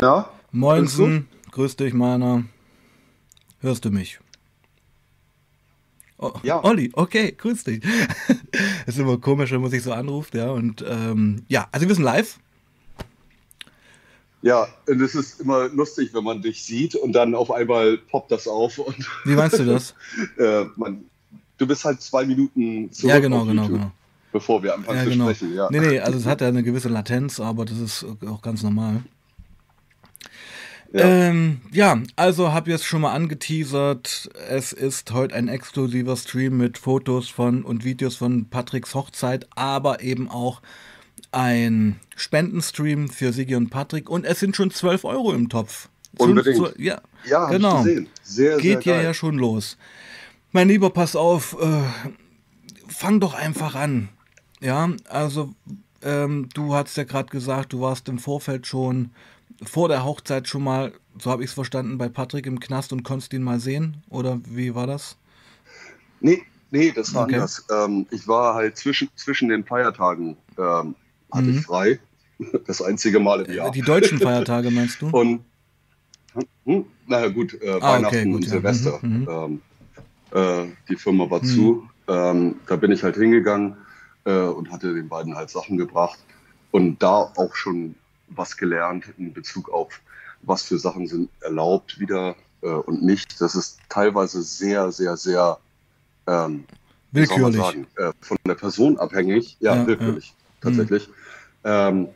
Ja? Moinsen, grüß dich, meiner. Hörst du mich? Oh, ja. Olli, okay, grüß dich. ist immer komisch, wenn man sich so anruft, ja. Und ähm, ja, also wir sind live. Ja, und es ist immer lustig, wenn man dich sieht und dann auf einmal poppt das auf. Und Wie meinst du das? äh, man, du bist halt zwei Minuten zurück. Ja, genau, genau, genau. Bevor wir anfangen ja, zu genau. sprechen. Ja. Nee, nee, also es hat ja eine gewisse Latenz, aber das ist auch ganz normal. Ja, ähm, ja also habe ich es schon mal angeteasert. Es ist heute ein exklusiver Stream mit Fotos von und Videos von Patricks Hochzeit, aber eben auch ein Spendenstream für Sigi und Patrick und es sind schon 12 Euro im Topf. Unbedingt. So, ja, ja genau. Sehr, Geht ja ja schon los. Mein Lieber, pass auf, äh, fang doch einfach an. Ja, also ähm, du hast ja gerade gesagt, du warst im Vorfeld schon vor der Hochzeit schon mal, so habe ich es verstanden, bei Patrick im Knast und konntest ihn mal sehen? Oder wie war das? Nee, nee, das war okay. anders. Ähm, ich war halt zwischen, zwischen den Feiertagen ähm, hatte mhm. ich frei. Das einzige Mal im Jahr. Die deutschen Feiertage meinst du? Und hm, naja gut, äh, ah, Weihnachten okay, gut, und ja. Silvester. Mhm, mhm. ähm, äh, die Firma war mhm. zu. Ähm, da bin ich halt hingegangen äh, und hatte den beiden halt Sachen gebracht und da auch schon was gelernt in Bezug auf, was für Sachen sind erlaubt wieder äh, und nicht. Das ist teilweise sehr, sehr, sehr ähm, willkürlich. Sagen, äh, von der Person abhängig. Ja, ja willkürlich, ja. tatsächlich. Mhm. Ähm,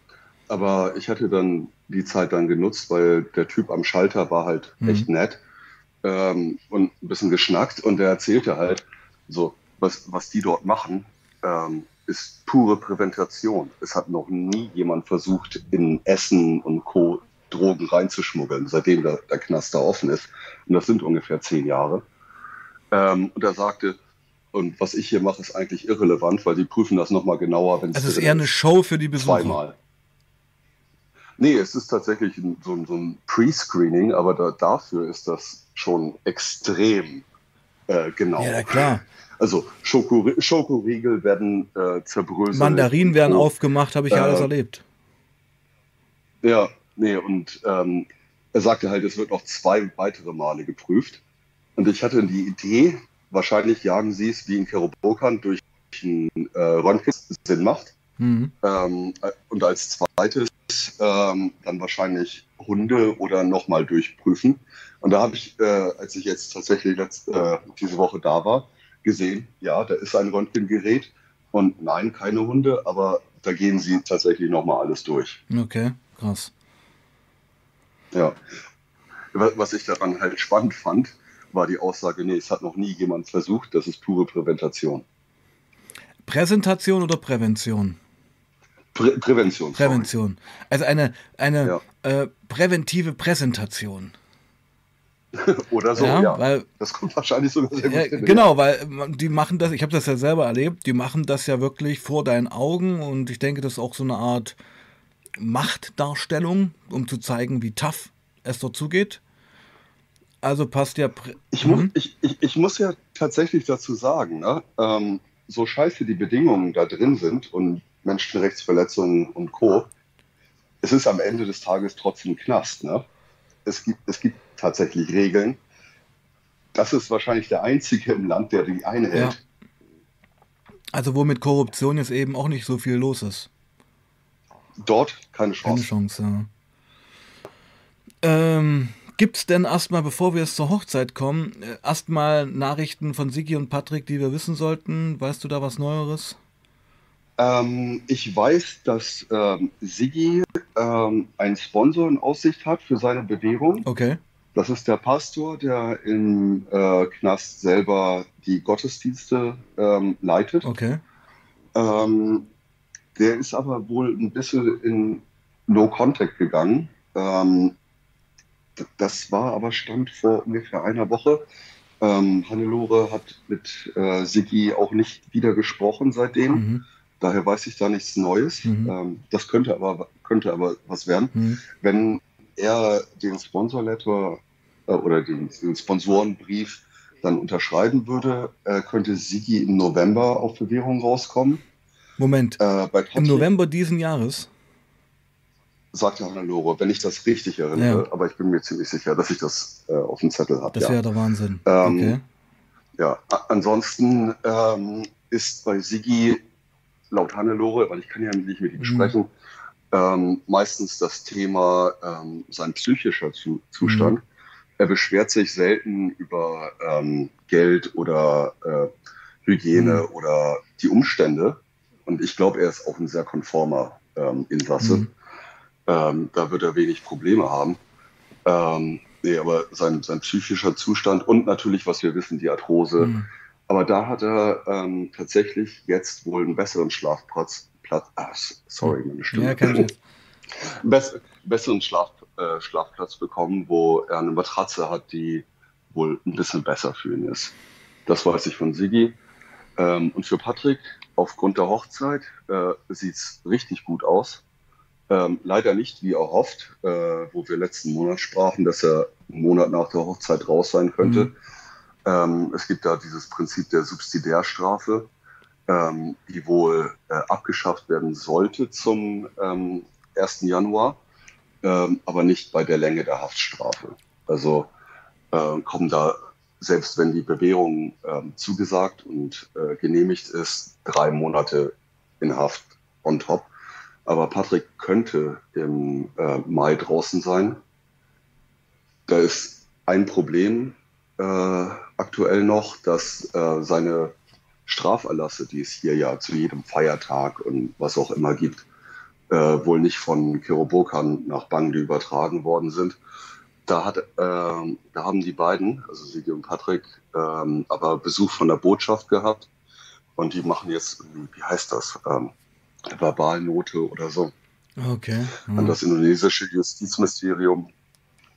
aber ich hatte dann die Zeit dann genutzt, weil der Typ am Schalter war halt mhm. echt nett ähm, und ein bisschen geschnackt und der erzählte halt so, was, was die dort machen. Ähm, ist pure Präventation. Es hat noch nie jemand versucht, in Essen und Co. Drogen reinzuschmuggeln, seitdem der, der Knast da offen ist. Und das sind ungefähr zehn Jahre. Ähm, und er sagte, und was ich hier mache, ist eigentlich irrelevant, weil die prüfen das nochmal genauer. Wenn also es ist eher eine Show für die Besucher. Zweimal. Nee, es ist tatsächlich so, so ein Pre-Screening, aber da, dafür ist das schon extrem äh, genau. Ja, klar. Also Schoko, Schokoriegel werden äh, zerbröselt. Mandarinen werden aufgemacht, habe ich ja alles äh, erlebt. Ja, nee, und ähm, er sagte halt, es wird noch zwei weitere Male geprüft. Und ich hatte die Idee, wahrscheinlich jagen sie es wie in Kerobokan durch ein äh, Röntgen Sinn macht. Mhm. Ähm, und als zweites ähm, dann wahrscheinlich Hunde oder nochmal durchprüfen. Und da habe ich, äh, als ich jetzt tatsächlich letzt, äh, diese Woche da war, gesehen, ja, da ist ein Röntgengerät und nein, keine Hunde, aber da gehen sie tatsächlich nochmal alles durch. Okay, krass. Ja. Was ich daran halt spannend fand, war die Aussage, nee, es hat noch nie jemand versucht, das ist pure Präventation. Präsentation oder Prävention? Prä Prävention. Prävention. Sorry. Also eine, eine ja. Äh, präventive Präsentation. Oder so, ja, ja. Weil, das kommt wahrscheinlich sogar sehr gut ja, Genau, weil die machen das, ich habe das ja selber erlebt, die machen das ja wirklich vor deinen Augen und ich denke, das ist auch so eine Art Machtdarstellung, um zu zeigen, wie tough es dort zugeht. Also passt ja. Ich, mu mhm. ich, ich, ich, muss ja tatsächlich dazu sagen, ne? ähm, so scheiße die Bedingungen da drin sind und Menschenrechtsverletzungen und Co., es ist am Ende des Tages trotzdem Knast. Ne? Es, gibt, es gibt tatsächlich Regeln. Das ist wahrscheinlich der einzige im Land, der die einhält. Ja. Also wo mit Korruption jetzt eben auch nicht so viel los ist. Dort keine Chance. Keine Chance, ja. Ähm, Gibt es denn erstmal, bevor wir jetzt zur Hochzeit kommen, äh, erstmal Nachrichten von Sigi und Patrick, die wir wissen sollten? Weißt du da was Neueres? Ähm, ich weiß, dass ähm, Sigi ähm, einen Sponsor in Aussicht hat für seine Bewegung. Okay. Das ist der Pastor, der im äh, Knast selber die Gottesdienste ähm, leitet. Okay. Ähm, der ist aber wohl ein bisschen in No Contact gegangen. Ähm, das war aber Stand vor ungefähr einer Woche. Ähm, Hannelore hat mit äh, Sigi auch nicht wieder gesprochen seitdem. Mhm. Daher weiß ich da nichts Neues. Mhm. Ähm, das könnte aber, könnte aber was werden. Mhm. Wenn er den Sponsor-Letter äh, oder den, den, Sponsorenbrief dann unterschreiben würde, äh, könnte Sigi im November auf Bewährung rauskommen. Moment. Äh, Im November diesen Jahres? sagte Hannelore, wenn ich das richtig erinnere, ja. aber ich bin mir ziemlich sicher, dass ich das äh, auf dem Zettel habe. Das wäre ja. der Wahnsinn. Ähm, okay. Ja, ansonsten ähm, ist bei Sigi laut Hannelore, weil ich kann ja nicht mit ihm mhm. sprechen, ähm, meistens das Thema ähm, sein psychischer Zu Zustand. Mhm. Er beschwert sich selten über ähm, Geld oder äh, Hygiene mhm. oder die Umstände. Und ich glaube, er ist auch ein sehr konformer ähm, Insasse. Mhm. Ähm, da wird er wenig Probleme haben. Ähm, nee, aber sein, sein psychischer Zustand und natürlich, was wir wissen, die Arthrose. Mhm. Aber da hat er ähm, tatsächlich jetzt wohl einen besseren Schlafplatz. Platz, ah, sorry, meine Stimme. Ja, kann ich. Bess, besseren Schlaf, äh, Schlafplatz bekommen, wo er eine Matratze hat, die wohl ein bisschen besser für ihn ist. Das weiß ich von Sigi. Ähm, und für Patrick, aufgrund der Hochzeit, äh, sieht es richtig gut aus. Ähm, leider nicht wie erhofft, äh, wo wir letzten Monat sprachen, dass er einen Monat nach der Hochzeit raus sein könnte. Mhm. Ähm, es gibt da dieses Prinzip der Subsidiärstrafe, ähm, die wohl äh, abgeschafft werden sollte zum 1. Ähm, Januar, ähm, aber nicht bei der Länge der Haftstrafe. Also äh, kommen da, selbst wenn die Bewährung ähm, zugesagt und äh, genehmigt ist, drei Monate in Haft on top. Aber Patrick könnte im äh, Mai draußen sein. Da ist ein Problem äh, aktuell noch, dass äh, seine Straferlasse, die es hier ja zu jedem Feiertag und was auch immer gibt, äh, wohl nicht von Kirobokan nach Bangde übertragen worden sind. Da, hat, äh, da haben die beiden, also Sigi und Patrick, ähm, aber Besuch von der Botschaft gehabt. Und die machen jetzt, wie heißt das? Ähm, Verbalnote oder so. Okay. Mhm. An das indonesische Justizministerium,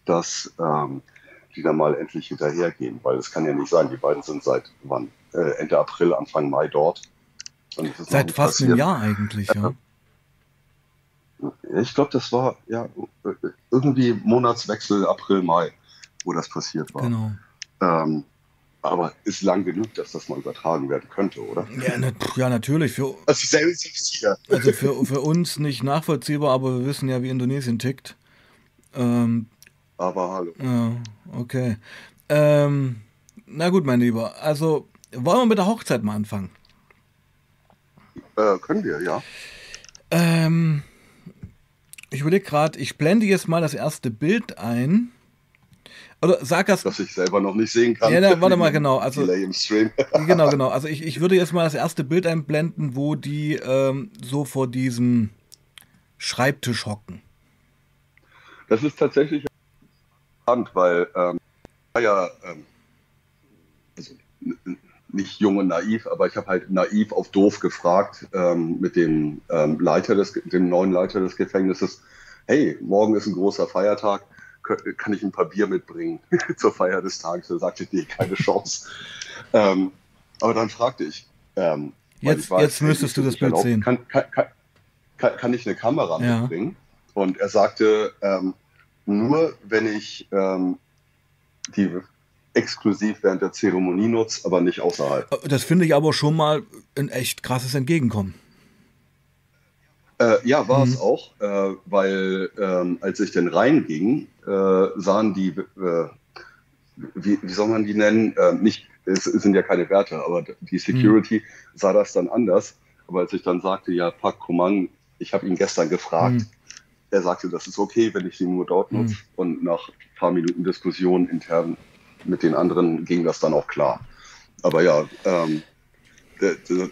dass ähm, die dann mal endlich hinterhergehen, weil es kann ja nicht sein, die beiden sind seit wann? Äh, Ende April, Anfang Mai dort. Seit fast passiert. einem Jahr eigentlich, ja. Ich glaube, das war ja irgendwie Monatswechsel April, Mai, wo das passiert war. Genau. Ähm, aber ist lang genug, dass das mal übertragen werden könnte, oder? Ja, ne, ja natürlich. Für, also selbst hier. Also für, für uns nicht nachvollziehbar, aber wir wissen ja, wie Indonesien tickt. Ähm, aber hallo. Ja, okay. Ähm, na gut, mein Lieber. Also, wollen wir mit der Hochzeit mal anfangen? Äh, können wir, ja. Ähm, ich überlege gerade, ich blende jetzt mal das erste Bild ein. Oder sag das. Dass ich selber noch nicht sehen kann. Ja, na, warte mal, genau. Also, im Stream. genau, genau. Also ich, ich würde jetzt mal das erste Bild einblenden, wo die ähm, so vor diesem Schreibtisch hocken. Das ist tatsächlich interessant, weil ähm, ja, ähm, also nicht jung und naiv, aber ich habe halt naiv auf doof gefragt ähm, mit dem ähm, Leiter des, dem neuen Leiter des Gefängnisses. Hey, morgen ist ein großer Feiertag kann ich ein paar Bier mitbringen zur Feier des Tages? Da sagte ich, nee, keine Chance. ähm, aber dann fragte ich, ähm, jetzt, weiß, jetzt müsstest du das Bild sehen. Kann, kann, kann, kann, ich eine Kamera ja. mitbringen? Und er sagte, ähm, nur wenn ich ähm, die exklusiv während der Zeremonie nutze, aber nicht außerhalb. Das finde ich aber schon mal ein echt krasses Entgegenkommen. Äh, ja, war mhm. es auch, äh, weil ähm, als ich dann reinging, äh, sahen die, äh, wie, wie, soll man die nennen? Äh, nicht, es, es, sind ja keine Werte, aber die Security mhm. sah das dann anders. Aber als ich dann sagte, ja, Pak Kumang, ich habe ihn gestern gefragt, mhm. Er sagte, das ist okay, wenn ich sie nur dort nutze. Mhm. Und nach ein paar Minuten Diskussion intern mit den anderen ging das dann auch klar. Aber ja, ähm,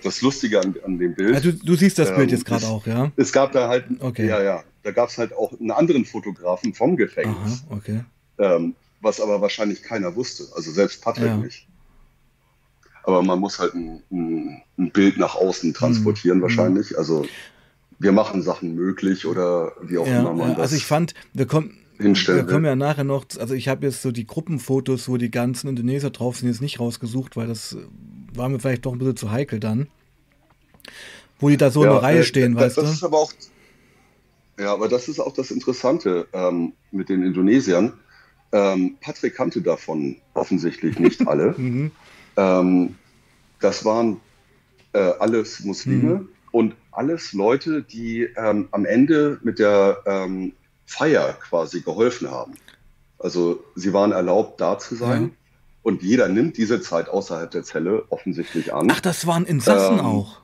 das Lustige an, an dem Bild. Ja, du, du, siehst das Bild ähm, jetzt gerade auch, ja? Es gab da halt, okay. ja, ja, da gab es halt auch einen anderen Fotografen vom Gefängnis. Aha, okay. Ähm, was aber wahrscheinlich keiner wusste, also selbst Patrick ja. nicht. Aber man muss halt ein, ein, ein Bild nach außen transportieren, mhm. wahrscheinlich. Also wir machen Sachen möglich oder wie auch ja, immer man ja, das. Also ich fand, wir kommen. Wir kommen ja nachher noch, also ich habe jetzt so die Gruppenfotos, wo die ganzen Indonesier drauf sind, jetzt nicht rausgesucht, weil das war mir vielleicht doch ein bisschen zu heikel dann. Wo die da so ja, in der Reihe äh, stehen, äh, weißt das du? Ist aber auch, ja, aber das ist auch das Interessante ähm, mit den Indonesiern. Ähm, Patrick kannte davon offensichtlich nicht alle. mhm. ähm, das waren äh, alles Muslime mhm. und alles Leute, die ähm, am Ende mit der ähm, Feier quasi geholfen haben. Also sie waren erlaubt, da zu sein. Ja. Und jeder nimmt diese Zeit außerhalb der Zelle offensichtlich an. Ach, das waren Insassen ähm, auch.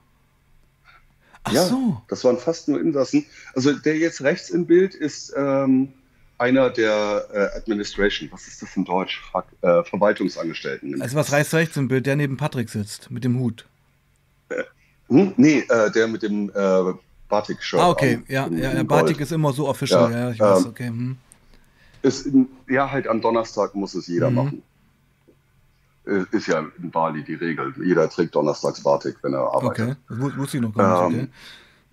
Ach ja, so. Das waren fast nur Insassen. Also der jetzt rechts im Bild ist ähm, einer der äh, Administration. Was ist das in Deutsch? Fuck, äh, Verwaltungsangestellten. Also was reißt rechts im Bild? Der neben Patrick sitzt, mit dem Hut. Hm? Nee, äh, der mit dem äh, Batik-Shirt. Ah, okay. An, ja, ja, ja Batik ist immer so official. Ja, ja ich weiß, ähm, okay. Hm. Ist, ja, halt am Donnerstag muss es jeder mhm. machen. Äh, ist ja in Bali die Regel. Jeder trägt donnerstags Batik, wenn er arbeitet. Okay, das wusste ich noch gar nicht.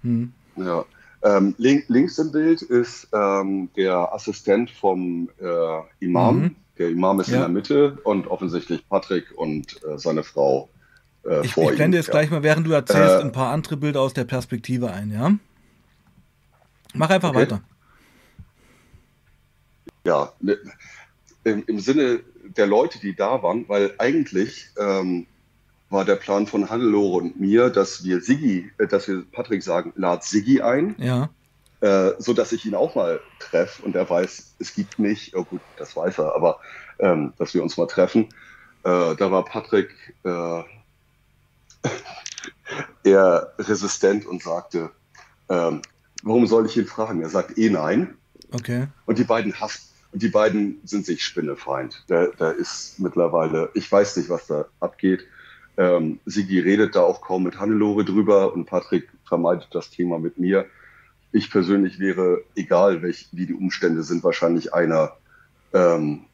Ähm, okay. hm. Ja. Ähm, link, links im Bild ist ähm, der Assistent vom äh, Imam. Mhm. Der Imam ist ja. in der Mitte und offensichtlich Patrick und äh, seine Frau äh, ich, vor ich blende ihm. jetzt ja. gleich mal, während du erzählst, äh, ein paar andere Bilder aus der Perspektive ein, ja? Mach einfach okay. weiter. Ja, ne, im, im Sinne der Leute, die da waren, weil eigentlich ähm, war der Plan von Hannelore und mir, dass wir Siggi, äh, dass wir Patrick sagen, lad Siggi ein. Ja. Äh, so dass ich ihn auch mal treffe und er weiß, es gibt mich, oh gut, das weiß er, aber ähm, dass wir uns mal treffen. Äh, da war Patrick äh, eher resistent und sagte, ähm, warum soll ich ihn fragen? Er sagt eh nein. Okay. Und die beiden hassen, und die beiden sind sich Spinnefeind. Da, da ist mittlerweile, ich weiß nicht, was da abgeht. Ähm, Sigi redet da auch kaum mit Hannelore drüber und Patrick vermeidet das Thema mit mir. Ich persönlich wäre, egal welch, wie die Umstände sind, wahrscheinlich einer, ähm,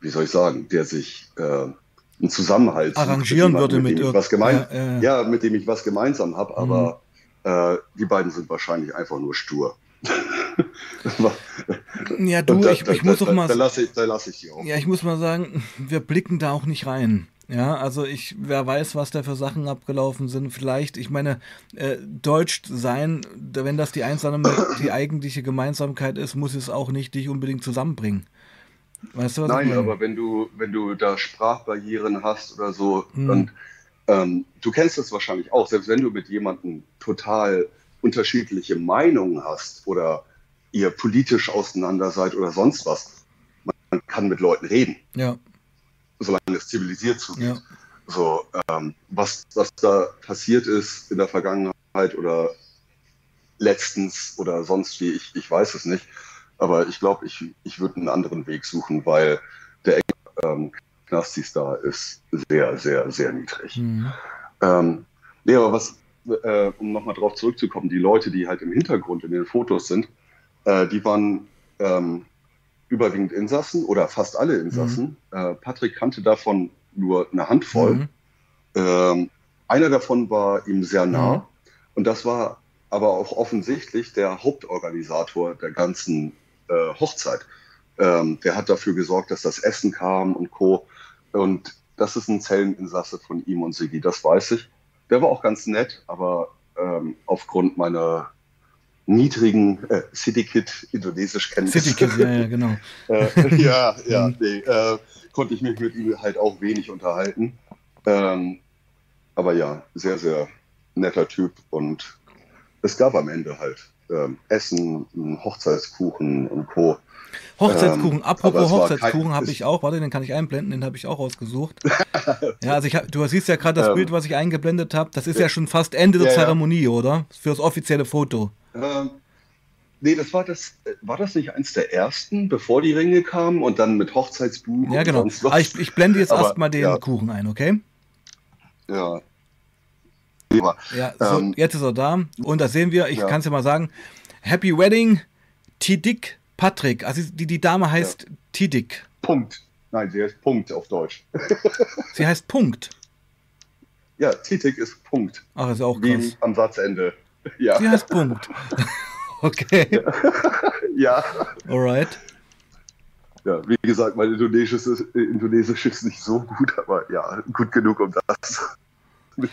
wie soll ich sagen, der sich äh, einen Zusammenhalt arrangieren würde mit, mit was gemein, ja, ja. ja, mit dem ich was gemeinsam habe, aber mhm. äh, die beiden sind wahrscheinlich einfach nur stur. ja, du, da, ich, ich da, muss doch mal. Da lasse ich, lass ich die auch. Ja, ich muss mal sagen, wir blicken da auch nicht rein. Ja, also ich, wer weiß, was da für Sachen abgelaufen sind. Vielleicht, ich meine, äh, Deutsch sein, wenn das die einsame, die eigentliche Gemeinsamkeit ist, muss es auch nicht dich unbedingt zusammenbringen. Weißt du, was Nein, aber wenn du, wenn du da Sprachbarrieren hast oder so, hm. und ähm, du kennst das wahrscheinlich auch, selbst wenn du mit jemandem total unterschiedliche Meinungen hast oder ihr politisch auseinander seid oder sonst was, man kann mit Leuten reden. Ja solange es zivilisiert zugeht. Ja. So, ähm, was, was da passiert ist in der Vergangenheit oder letztens oder sonst wie, ich, ich weiß es nicht. Aber ich glaube, ich, ich würde einen anderen Weg suchen, weil der ähm, Knastis da ist sehr, sehr, sehr niedrig. Mhm. Ähm, nee, aber was, äh, um nochmal drauf zurückzukommen, die Leute, die halt im Hintergrund in den Fotos sind, äh, die waren ähm, überwiegend Insassen oder fast alle Insassen. Mhm. Äh, Patrick kannte davon nur eine Handvoll. Mhm. Ähm, einer davon war ihm sehr nah mhm. und das war aber auch offensichtlich der Hauptorganisator der ganzen äh, Hochzeit. Ähm, der hat dafür gesorgt, dass das Essen kam und Co. Und das ist ein Zelleninsasse von ihm und Sigi, das weiß ich. Der war auch ganz nett, aber ähm, aufgrund meiner niedrigen äh, Citykit indonesisch Kenntnissen. Citykit, ja, ja, genau. äh, ja, ja, mhm. nee, äh, konnte ich mich mit ihm halt auch wenig unterhalten. Ähm, aber ja, sehr, sehr netter Typ und es gab am Ende halt ähm, Essen, Hochzeitskuchen und Co. Hochzeitskuchen, ähm, apropos Hochzeitskuchen habe ich auch, warte, den kann ich einblenden, den habe ich auch ausgesucht. ja, also ich hab, du siehst ja gerade das ähm, Bild, was ich eingeblendet habe, das ist ja schon fast Ende der ja, Zeremonie, ja. oder? Für das offizielle Foto. Ähm, nee, das war das, war das nicht eins der ersten, bevor die Ringe kamen und dann mit Hochzeitsbuch? Ja, genau. Aber ich, ich blende jetzt erstmal den ja. Kuchen ein, okay? Ja. Ja, so, ähm, jetzt ist er da. Und da sehen wir, ich ja. kann es ja mal sagen, Happy Wedding, Tidik Patrick. Also die, die Dame heißt ja. Tidik. Punkt. Nein, sie heißt Punkt auf Deutsch. sie heißt Punkt. Ja, Titik ist Punkt. Ach, ist auch krass. Wie am Satzende. Ja. Sie heißt Punkt. okay. ja. Alright. Ja, wie gesagt, mein Indonesisch ist, Indonesisch ist nicht so gut, aber ja, gut genug um das. Okay.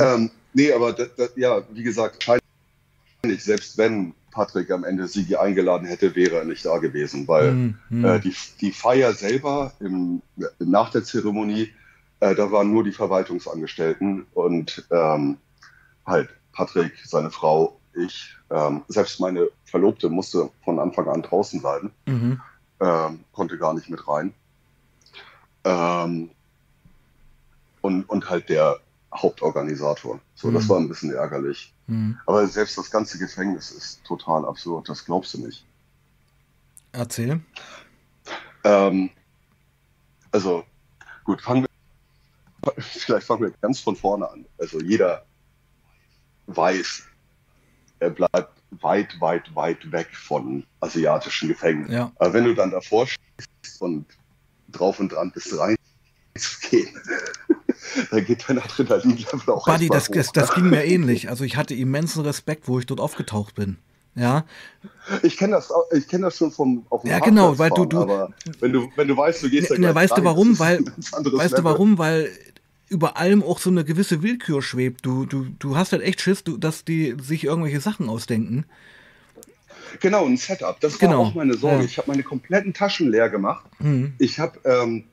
ähm, nee, aber das, das, ja, wie gesagt, wahrscheinlich, selbst wenn Patrick am Ende Sigi eingeladen hätte, wäre er nicht da gewesen, weil mm, mm. Äh, die, die Feier selber im, nach der Zeremonie, äh, da waren nur die Verwaltungsangestellten und ähm, halt Patrick, seine Frau, ich, ähm, selbst meine Verlobte musste von Anfang an draußen bleiben, mhm. ähm, konnte gar nicht mit rein. Ähm, und, und halt der Hauptorganisator. So, mhm. das war ein bisschen ärgerlich. Mhm. Aber selbst das ganze Gefängnis ist total absurd, das glaubst du nicht. Erzähl. Ähm, also, gut, fangen wir, vielleicht fangen wir ganz von vorne an. Also jeder weiß, er bleibt weit, weit, weit weg von asiatischen Gefängnissen. Ja. Aber wenn du dann davor stehst und drauf und dran bist, reinzugehen, dann geht dein Adrenalin-Level auch Buddy, das, das, das ging mir ähnlich. Also ich hatte immensen Respekt, wo ich dort aufgetaucht bin. Ja. Ich kenne das, ich das schon vom auf dem Ja, genau, weil du, du aber wenn du wenn du weißt, du gehst da ne, weißt rein, du warum, weil weißt du warum, weil über allem auch so eine gewisse Willkür schwebt. Du, du, du hast halt echt Schiss, du, dass die sich irgendwelche Sachen ausdenken. Genau, ein Setup. Das war genau. auch meine Sorge. Ja. Ich habe meine kompletten Taschen leer gemacht. Mhm. Ich habe ähm,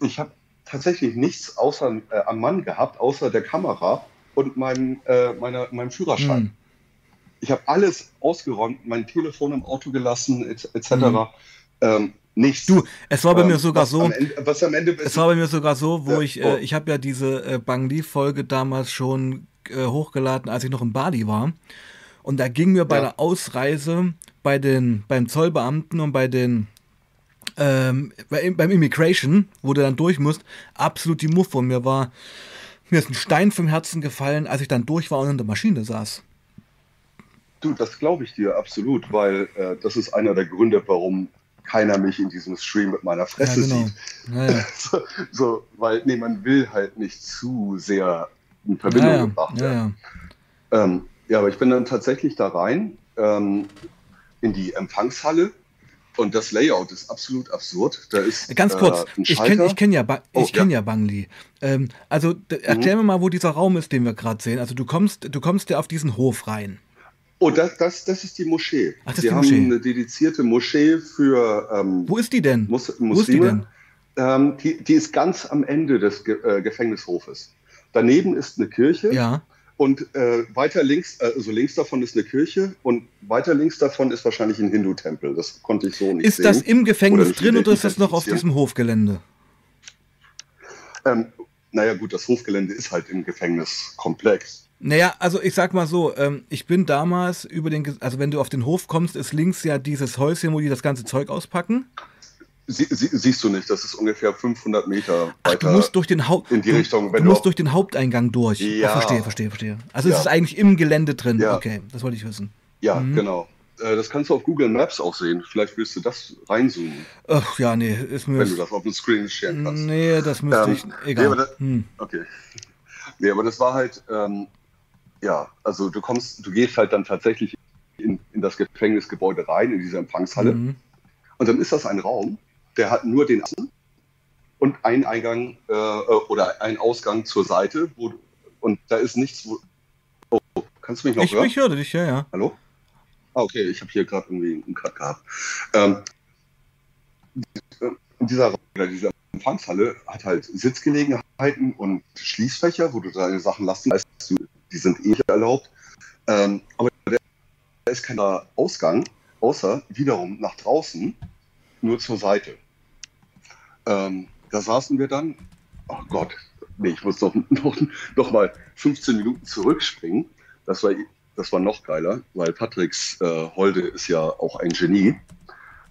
ich hab tatsächlich nichts außer äh, am Mann gehabt, außer der Kamera und mein, äh, meiner, meinem Führerschein. Mhm. Ich habe alles ausgeräumt, mein Telefon im Auto gelassen, etc. Mhm. Ähm, nichts. Du, es war bei ähm, mir sogar was so. Ende, was am Ende es war bei mir sogar so, wo ja, ich, äh, oh. ich habe ja diese äh, Bang Li-Folge damals schon äh, hochgeladen, als ich noch in Bali war. Und da ging mir bei ja. der Ausreise bei den, beim Zollbeamten und bei den ähm, beim Immigration, wo du dann durch musst, absolut die Muffe. Und mir war, mir ist ein Stein vom Herzen gefallen, als ich dann durch war und in der Maschine saß. Du, das glaube ich dir absolut, weil äh, das ist einer der Gründe, warum keiner mich in diesem Stream mit meiner Fresse ja, genau. sieht. Ja, ja. so, so, weil, nee, man will halt nicht zu sehr in Verbindung gebracht werden. Ähm, ja, aber ich bin dann tatsächlich da rein ähm, in die Empfangshalle und das Layout ist absolut absurd. Da ist, Ganz kurz, äh, ich kenne kenn ja, ba oh, kenn ja. ja Bangli. Ähm, also erklär mhm. mir mal, wo dieser Raum ist, den wir gerade sehen. Also du kommst, du kommst ja auf diesen Hof rein. Oh, das, das, das ist die Moschee. Ach, das Sie ist die haben Moschee. eine dedizierte Moschee für ähm, Wo ist die denn? Mus Muslime. Wo ist die denn? Ähm, die, die, ist ganz am Ende des Ge äh, Gefängnishofes. Daneben ist eine Kirche. Ja. Und äh, weiter links, äh, also links davon ist eine Kirche und weiter links davon ist wahrscheinlich ein Hindu-Tempel. Das konnte ich so nicht ist sehen. Ist das im Gefängnis oder drin oder ist das noch auf diesem Hofgelände? Ähm, naja, gut, das Hofgelände ist halt im Gefängniskomplex. Naja, also ich sag mal so, ähm, ich bin damals über den, also wenn du auf den Hof kommst, ist links ja dieses Häuschen, wo die das ganze Zeug auspacken. Sie, sie, siehst du nicht, das ist ungefähr 500 Meter Ach, weiter. Du musst durch den Haupt in die du, Richtung. Wenn du, musst durch den Haupteingang durch. Ja. Oh, verstehe, verstehe, verstehe. Also ja. es ist eigentlich im Gelände drin. Ja. Okay, das wollte ich wissen. Ja, mhm. genau. Äh, das kannst du auf Google Maps auch sehen. Vielleicht willst du das reinzoomen. Ach ja, nee, ist mir. Wenn du das auf dem Screen scheren kannst. Nee, das müsste ähm, ich. Egal. Nee, das, hm. Okay. Nee, aber das war halt, ähm, ja, also du kommst, du gehst halt dann tatsächlich in, in das Gefängnisgebäude rein, in diese Empfangshalle. Mhm. Und dann ist das ein Raum, der hat nur den Außen und einen Eingang äh, oder einen Ausgang zur Seite. Wo, und da ist nichts. Wo, oh, kannst du mich noch ich, hören? Ich höre dich, ja, ja. Hallo? Ah, okay, ich habe hier gerade irgendwie einen Cut gehabt. Ähm, dieser oder diese Empfangshalle hat halt Sitzgelegenheiten und Schließfächer, wo du deine Sachen lassen kannst. Die sind eh erlaubt. Ähm, aber da ist kein Ausgang, außer wiederum nach draußen, nur zur Seite. Ähm, da saßen wir dann, oh Gott, nee, ich muss doch noch, noch mal 15 Minuten zurückspringen. Das war, das war noch geiler, weil Patricks äh, Holde ist ja auch ein Genie.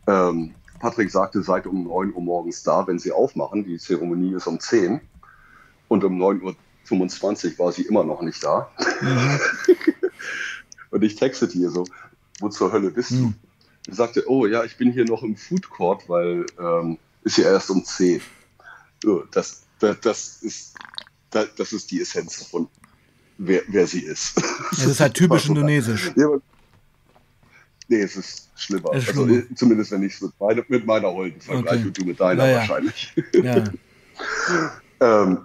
Ähm, Patrick sagte, seid um 9 Uhr morgens da, wenn sie aufmachen. Die Zeremonie ist um 10. Und um 9.25 Uhr war sie immer noch nicht da. Und ich textete ihr so, wo zur Hölle bist du? Sie sagte, oh ja, ich bin hier noch im Food Court, weil ähm, ist ja erst um 10. Das, das, das, ist, das, ist die Essenz von wer, wer sie ist. Das ist halt typisch indonesisch. Ja, nee, es ist schlimmer. Ist also, schlimmer. zumindest wenn ich es mit, meine, mit meiner Holden vergleiche okay. und du mit deiner naja. wahrscheinlich. Ja. ähm,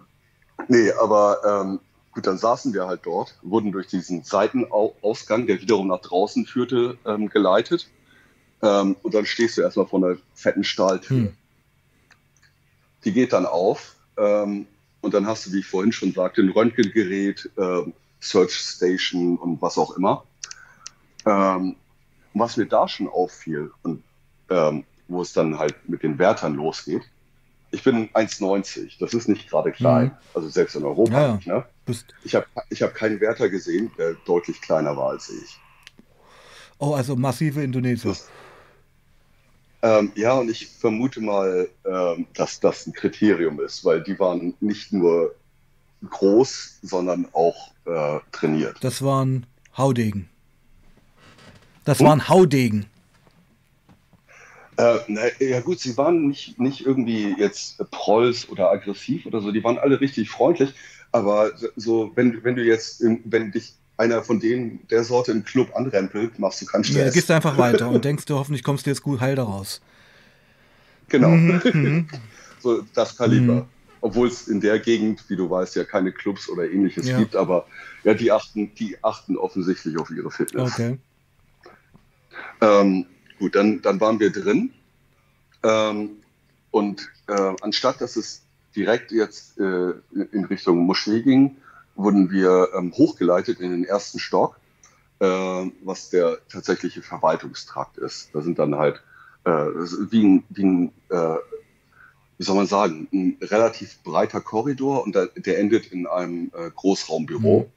nee, aber ähm, gut, dann saßen wir halt dort, wurden durch diesen Seitenausgang, der wiederum nach draußen führte, ähm, geleitet. Ähm, und dann stehst du erstmal vor einer fetten Stahltür. Hm. Die geht dann auf ähm, und dann hast du, wie ich vorhin schon sagte, ein Röntgengerät, äh, Search Station und was auch immer. Ähm, was mir da schon auffiel und ähm, wo es dann halt mit den Wärtern losgeht, ich bin 1,90. Das ist nicht gerade klein. Mhm. Also selbst in Europa ja, nicht. Ne? Ich habe ich hab keinen Wärter gesehen, der deutlich kleiner war als ich. Oh, also massive Indonesier. Ähm, ja, und ich vermute mal, ähm, dass das ein Kriterium ist, weil die waren nicht nur groß, sondern auch äh, trainiert. Das waren Haudegen. Das hm? waren Haudegen. Äh, na, ja gut, sie waren nicht, nicht irgendwie jetzt prolls oder aggressiv oder so, die waren alle richtig freundlich, aber so, wenn, wenn du jetzt, wenn dich einer von denen der Sorte im Club anrempelt, machst du keinen Stress. Ja, gehst einfach weiter und denkst du, hoffentlich kommst du jetzt gut heil daraus. Genau. Mhm, mhm. so das Kaliber. Mhm. Obwohl es in der Gegend, wie du weißt, ja keine Clubs oder ähnliches ja. gibt, aber ja, die achten, die achten offensichtlich auf ihre Fitness. Okay. Ähm, Gut, dann, dann waren wir drin. Ähm, und äh, anstatt dass es direkt jetzt äh, in Richtung Moschee ging, wurden wir ähm, hochgeleitet in den ersten Stock, äh, was der tatsächliche Verwaltungstrakt ist. Da sind dann halt äh, wie ein, wie ein äh, wie soll man sagen, ein relativ breiter Korridor und da, der endet in einem äh, Großraumbüro. Mhm.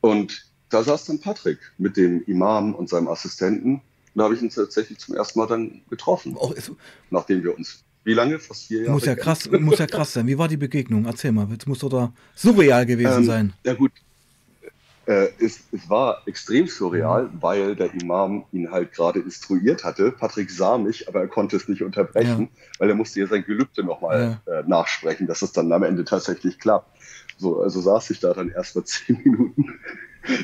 Und da saß dann Patrick mit dem Imam und seinem Assistenten da habe ich ihn tatsächlich zum ersten Mal dann getroffen. Oh, nachdem wir uns, wie lange? Fast vier Jahre. Muss ja, krass, muss ja krass sein. Wie war die Begegnung? Erzähl mal, es muss doch da surreal gewesen ähm, sein. Ja, gut. Äh, es, es, war extrem surreal, mhm. weil der Imam ihn halt gerade instruiert hatte. Patrick sah mich, aber er konnte es nicht unterbrechen, ja. weil er musste ja sein Gelübde nochmal ja. äh, nachsprechen, dass es dann am Ende tatsächlich klappt. So, also saß ich da dann erst mal zehn Minuten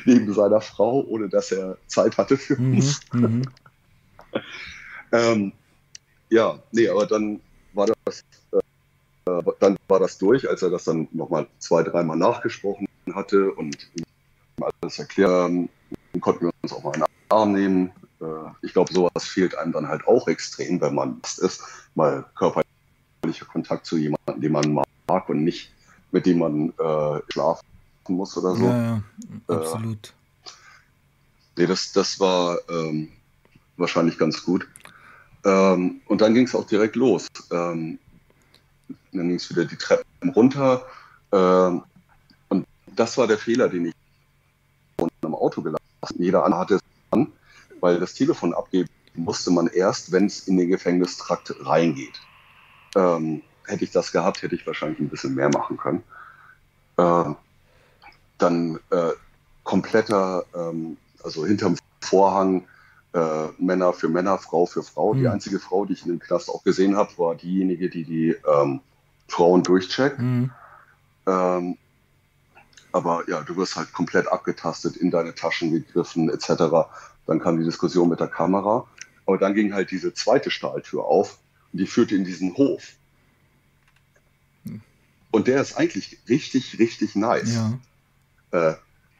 neben seiner Frau, ohne dass er Zeit hatte für mhm, uns. Mhm, ähm, ja, nee, aber dann war das, äh, dann war das durch, als er das dann nochmal zwei, dreimal nachgesprochen hatte und ihm alles erklärt, dann konnten wir uns auch mal einen Arm nehmen. Äh, ich glaube, sowas fehlt einem dann halt auch extrem, wenn man das ist, mal körperlicher Kontakt zu jemandem, den man mag und nicht mit dem man äh, schlafen muss oder so. Ja, ja äh, absolut. Äh, nee, das, das war ähm, wahrscheinlich ganz gut. Ähm, und dann ging es auch direkt los. Ähm, dann ging es wieder die Treppen runter. Ähm, und das war der Fehler, den ich im Auto gelassen habe. Jeder andere hatte es an, weil das Telefon abgeben musste man erst, wenn es in den Gefängnistrakt reingeht. Ähm, hätte ich das gehabt, hätte ich wahrscheinlich ein bisschen mehr machen können. Äh, dann äh, kompletter, ähm, also hinterm Vorhang, äh, Männer für Männer, Frau für Frau. Mhm. Die einzige Frau, die ich in dem Knast auch gesehen habe, war diejenige, die die ähm, Frauen durchcheckt. Mhm. Ähm, aber ja, du wirst halt komplett abgetastet, in deine Taschen gegriffen etc. Dann kam die Diskussion mit der Kamera. Aber dann ging halt diese zweite Stahltür auf und die führte in diesen Hof. Hm. Und der ist eigentlich richtig, richtig nice. Ja äh,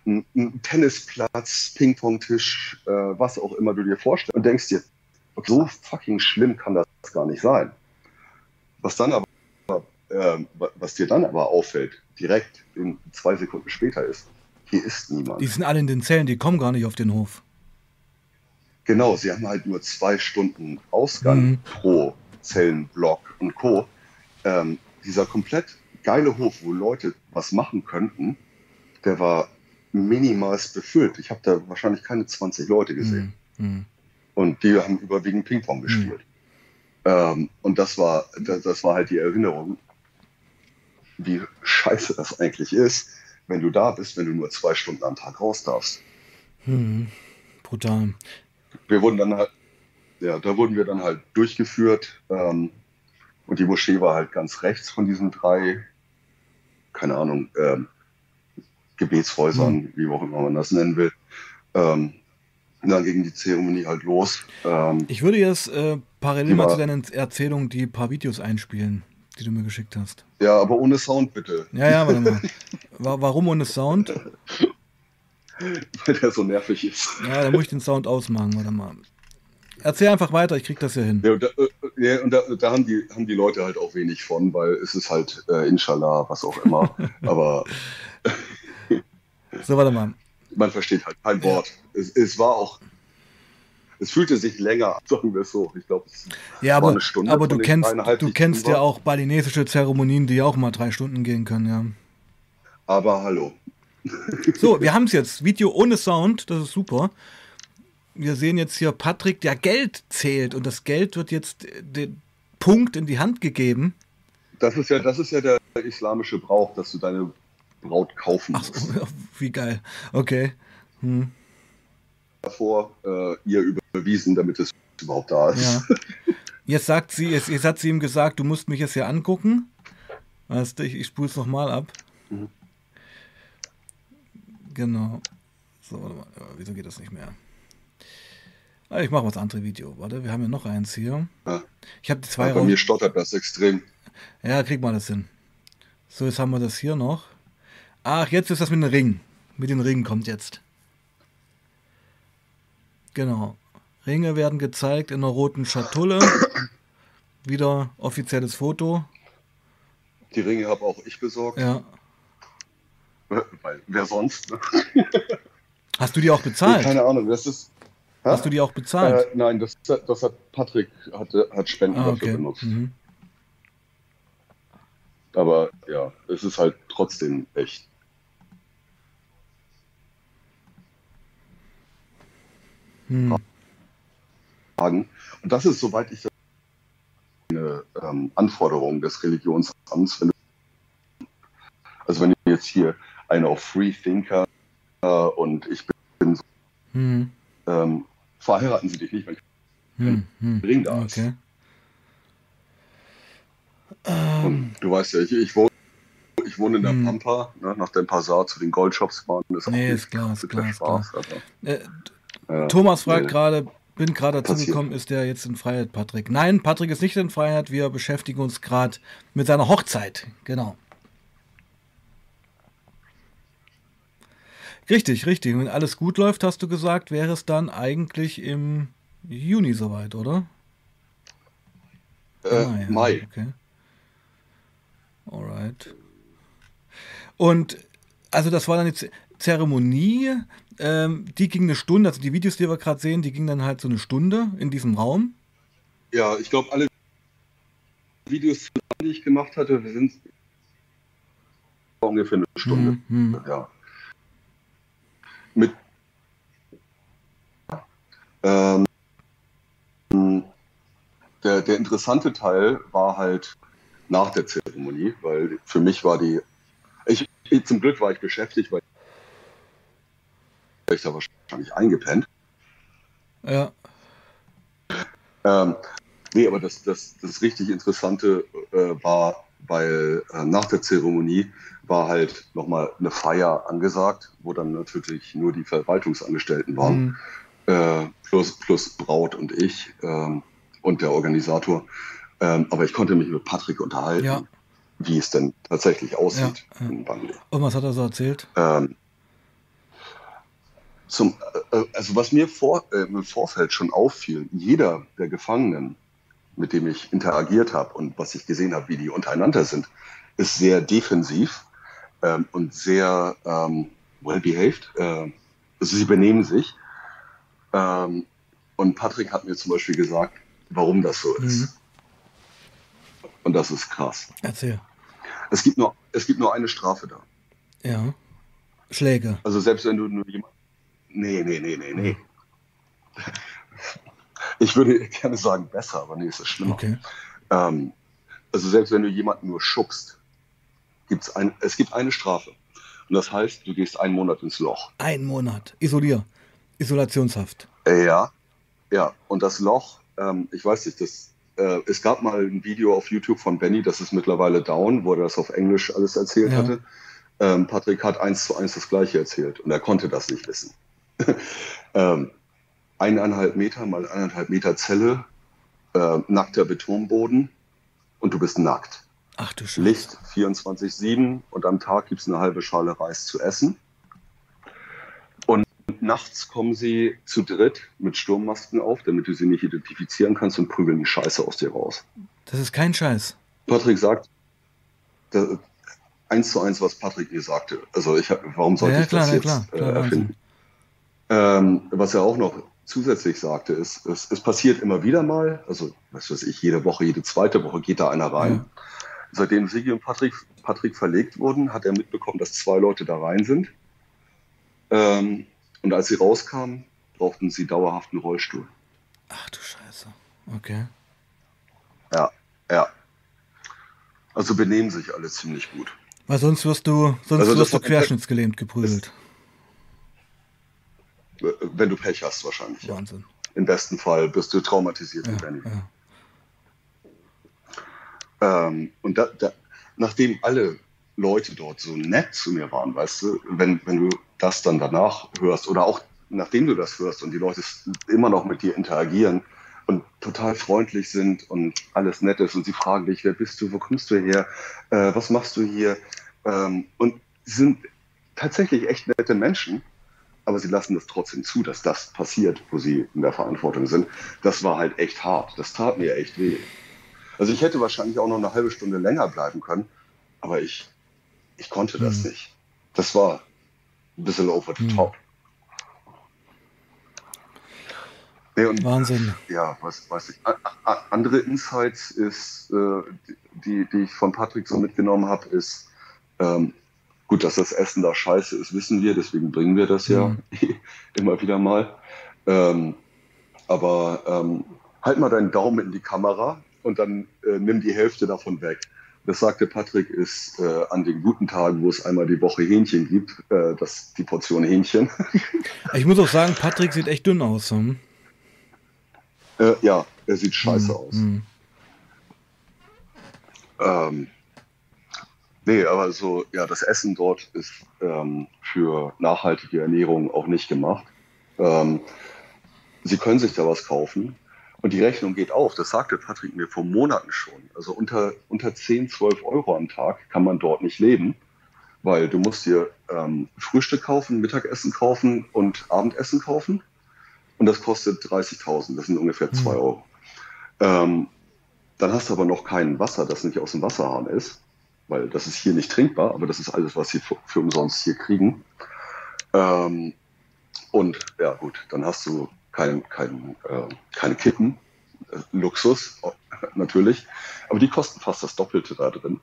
ein, Tennisplatz, Ping-Pong-Tisch, äh, was auch immer du dir vorstellst und denkst dir, so fucking schlimm kann das gar nicht sein. Was dann aber, äh, was dir dann aber auffällt, direkt in zwei Sekunden später ist, hier ist niemand. Die sind alle in den Zellen, die kommen gar nicht auf den Hof. Genau, sie haben halt nur zwei Stunden Ausgang mhm. pro Zellenblock und Co. Ähm, dieser komplett geile Hof, wo Leute was machen könnten, der war minimalst befüllt. Ich habe da wahrscheinlich keine 20 Leute gesehen. Mhm. Und die haben überwiegend Ping-Pong gespielt. Mhm. Ähm, und das war, das, das, war halt die Erinnerung, wie scheiße das eigentlich ist, wenn du da bist, wenn du nur zwei Stunden am Tag raus darfst. Mhm. Brutal. Wir wurden dann halt, ja, da wurden wir dann halt durchgeführt. Ähm, und die Moschee war halt ganz rechts von diesen drei, keine Ahnung, ähm, Gebetshäusern, mhm. wie auch immer man das nennen will. Ähm, dann ging die Zeremonie halt los. Ähm, ich würde jetzt äh, parallel mal zu deiner Erzählung die paar Videos einspielen, die du mir geschickt hast. Ja, aber ohne Sound bitte. Ja, ja, warte mal. Warum ohne Sound? Weil der so nervig ist. Ja, da muss ich den Sound ausmachen, warte mal. Erzähl einfach weiter, ich krieg das ja hin. Ja, und da, äh, ja, und da, da haben, die, haben die Leute halt auch wenig von, weil es ist halt äh, Inshallah, was auch immer. aber So, warte mal. Man versteht halt kein Wort. Ja. Es, es war auch es fühlte sich länger, sagen wir es so. Ich glaube, es ja, aber, war eine Stunde. Aber du kennst, du kennst ja auch balinesische Zeremonien, die auch mal drei Stunden gehen können, ja. Aber hallo. So, wir haben es jetzt. Video ohne Sound, das ist super. Wir sehen jetzt hier Patrick, der Geld zählt und das Geld wird jetzt den Punkt in die Hand gegeben. Das ist ja, das ist ja der islamische Brauch, dass du deine Braut kaufen. Ach, wie geil. Okay. Hm. Davor äh, ihr überwiesen, damit es überhaupt da ist. Ja. Jetzt sagt sie, jetzt, jetzt hat sie ihm gesagt, du musst mich jetzt hier angucken. Weißt du, ich, ich spule es nochmal ab. Mhm. Genau. So, warte mal. Wieso geht das nicht mehr? Ah, ich mache was andere Video. Warte, wir haben ja noch eins hier. Ja. Ich habe die zwei. Ja, bei mir stottert das extrem. Ja, krieg mal das hin. So, jetzt haben wir das hier noch. Ach, jetzt ist das mit dem Ring. Mit dem Ring kommt jetzt. Genau. Ringe werden gezeigt in einer roten Schatulle. Wieder offizielles Foto. Die Ringe habe auch ich besorgt. Ja. Weil, wer sonst? Ne? Hast du die auch bezahlt? Keine Ahnung, das ist. Ha? Hast du die auch bezahlt? Äh, nein, das, das hat Patrick hat, hat Spenden ah, okay. dafür benutzt. Mhm. Aber ja, es ist halt trotzdem echt. Hm. Und das ist, soweit ich das eine ähm, Anforderung des Religionsamts, also wenn ihr jetzt hier eine auf Free Thinker äh, und ich bin so, hm. ähm, verheiraten sie dich nicht, wenn hm. hm. Ring da ist. Okay. Und ähm. du weißt ja, ich, ich, wohne, ich wohne in der hm. Pampa, ne, nach dem Passar zu den Goldshops fahren. Ist nee, ist klar, ist klar. Spaß, klar. Also. Äh, Thomas fragt nee. gerade, bin gerade dazu gekommen, ist der jetzt in Freiheit, Patrick? Nein, Patrick ist nicht in Freiheit. Wir beschäftigen uns gerade mit seiner Hochzeit. Genau. Richtig, richtig. Wenn alles gut läuft, hast du gesagt, wäre es dann eigentlich im Juni soweit, oder? Äh, Mai. Mai. Okay. Alright. Und also das war dann die Zeremonie, ähm, die ging eine Stunde, also die Videos, die wir gerade sehen, die gingen dann halt so eine Stunde in diesem Raum. Ja, ich glaube, alle Videos, die ich gemacht hatte, sind ungefähr eine Stunde. Mhm. Ja. Mit ähm, der, der interessante Teil war halt nach der Zeremonie, weil für mich war die, ich, zum Glück war ich beschäftigt, weil ich da wahrscheinlich eingepennt. Ja. Ähm, nee, aber das, das, das richtig Interessante äh, war, weil äh, nach der Zeremonie war halt nochmal eine Feier angesagt, wo dann natürlich nur die Verwaltungsangestellten waren, mhm. äh, plus, plus Braut und ich ähm, und der Organisator. Ähm, aber ich konnte mich mit Patrick unterhalten, ja. wie es denn tatsächlich aussieht ja, ja. in Bangladesch. Und was hat er so erzählt? Ähm, zum, äh, also was mir vor, äh, im Vorfeld schon auffiel, jeder der Gefangenen, mit dem ich interagiert habe und was ich gesehen habe, wie die untereinander sind, ist sehr defensiv ähm, und sehr ähm, well behaved. Äh, also sie benehmen sich. Ähm, und Patrick hat mir zum Beispiel gesagt, warum das so ist. Mhm. Und das ist krass. Erzähl. Es gibt nur, es gibt nur eine Strafe da. Ja. Schläge. Also selbst wenn du nur jemand, Nee, nee, nee, nee, nee. Ich würde gerne sagen besser, aber nee, es ist schlimmer. Okay. Ähm, also selbst wenn du jemanden nur schubst, gibt's ein, es gibt eine Strafe. Und das heißt, du gehst einen Monat ins Loch. Ein Monat. Isolier. Isolationshaft. Äh, ja, ja. Und das Loch, ähm, ich weiß nicht, das, äh, es gab mal ein Video auf YouTube von Benny, das ist mittlerweile down, wo er das auf Englisch alles erzählt ja. hatte. Ähm, Patrick hat eins zu eins das gleiche erzählt und er konnte das nicht wissen. ähm, eineinhalb Meter mal eineinhalb Meter Zelle, äh, nackter Betonboden und du bist nackt. Ach du Scheiße. Licht 24-7 und am Tag gibt es eine halbe Schale Reis zu essen. Und nachts kommen sie zu dritt mit Sturmmasken auf, damit du sie nicht identifizieren kannst und prügeln die Scheiße aus dir raus. Das ist kein Scheiß. Patrick sagt, eins zu eins, was Patrick mir sagte. Also ich warum sollte ja, ich klar, das ja, jetzt klar, klar, äh, erfinden? Ähm, was er auch noch zusätzlich sagte, ist, es, es, passiert immer wieder mal, also was weiß ich, jede Woche, jede zweite Woche geht da einer rein. Ja. Seitdem Sigi und Patrick, Patrick verlegt wurden, hat er mitbekommen, dass zwei Leute da rein sind. Ähm, und als sie rauskamen, brauchten sie dauerhaft einen Rollstuhl. Ach du Scheiße. Okay. Ja, ja. Also benehmen sich alle ziemlich gut. Weil sonst wirst du, sonst also wirst du querschnittsgelähmt geprügelt. Wenn du Pech hast, wahrscheinlich. Wahnsinn. Ja. Im besten Fall bist du traumatisiert, ja. Ja. Ähm, und da, da, nachdem alle Leute dort so nett zu mir waren, weißt du, wenn, wenn du das dann danach hörst oder auch nachdem du das hörst und die Leute immer noch mit dir interagieren und total freundlich sind und alles nett ist und sie fragen dich, wer bist du, wo kommst du her, äh, was machst du hier ähm, und sie sind tatsächlich echt nette Menschen, aber sie lassen das trotzdem zu, dass das passiert, wo sie in der Verantwortung sind. Das war halt echt hart. Das tat mir echt weh. Also ich hätte wahrscheinlich auch noch eine halbe Stunde länger bleiben können, aber ich, ich konnte das mhm. nicht. Das war ein bisschen over the mhm. top. Nee, und, Wahnsinn. Ja, was weiß ich. andere Insights ist, äh, die, die ich von Patrick so mitgenommen habe, ist, ähm, gut, dass das Essen da scheiße ist, wissen wir, deswegen bringen wir das ja mhm. immer wieder mal. Ähm, aber ähm, halt mal deinen Daumen in die Kamera und dann äh, nimm die Hälfte davon weg. Das sagte Patrick, ist äh, an den guten Tagen, wo es einmal die Woche Hähnchen gibt, äh, das, die Portion Hähnchen. ich muss auch sagen, Patrick sieht echt dünn aus. Hm? Äh, ja, er sieht scheiße mhm. aus. Mhm. Ähm, nee, aber so, ja, das Essen dort ist ähm, für nachhaltige Ernährung auch nicht gemacht. Ähm, Sie können sich da was kaufen und die Rechnung geht auf. Das sagte Patrick mir vor Monaten schon. Also unter, unter 10, 12 Euro am Tag kann man dort nicht leben, weil du musst dir ähm, Frühstück kaufen, Mittagessen kaufen und Abendessen kaufen und das kostet 30.000, das sind ungefähr 2 mhm. Euro. Ähm, dann hast du aber noch kein Wasser, das nicht aus dem Wasserhahn ist, weil das ist hier nicht trinkbar, aber das ist alles, was sie für, für umsonst hier kriegen. Ähm, und ja gut, dann hast du kein, kein, äh, keine Kippen, äh, Luxus natürlich, aber die kosten fast das Doppelte da drin.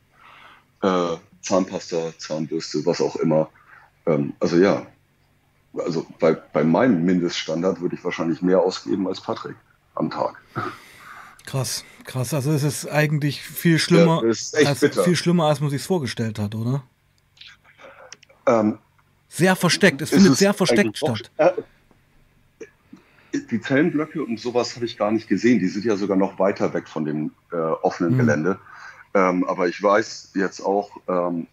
Äh, Zahnpasta, Zahnbürste, was auch immer. Ähm, also ja, also bei, bei meinem Mindeststandard würde ich wahrscheinlich mehr ausgeben als Patrick am Tag. Krass, krass. Also es ist eigentlich viel schlimmer, ja, als, viel schlimmer, als man sich vorgestellt hat, oder? Ähm, sehr versteckt. Es findet sehr versteckt statt. Äh, die Zellenblöcke und sowas habe ich gar nicht gesehen. Die sind ja sogar noch weiter weg von dem äh, offenen mhm. Gelände. Ähm, aber ich weiß jetzt auch, ähm,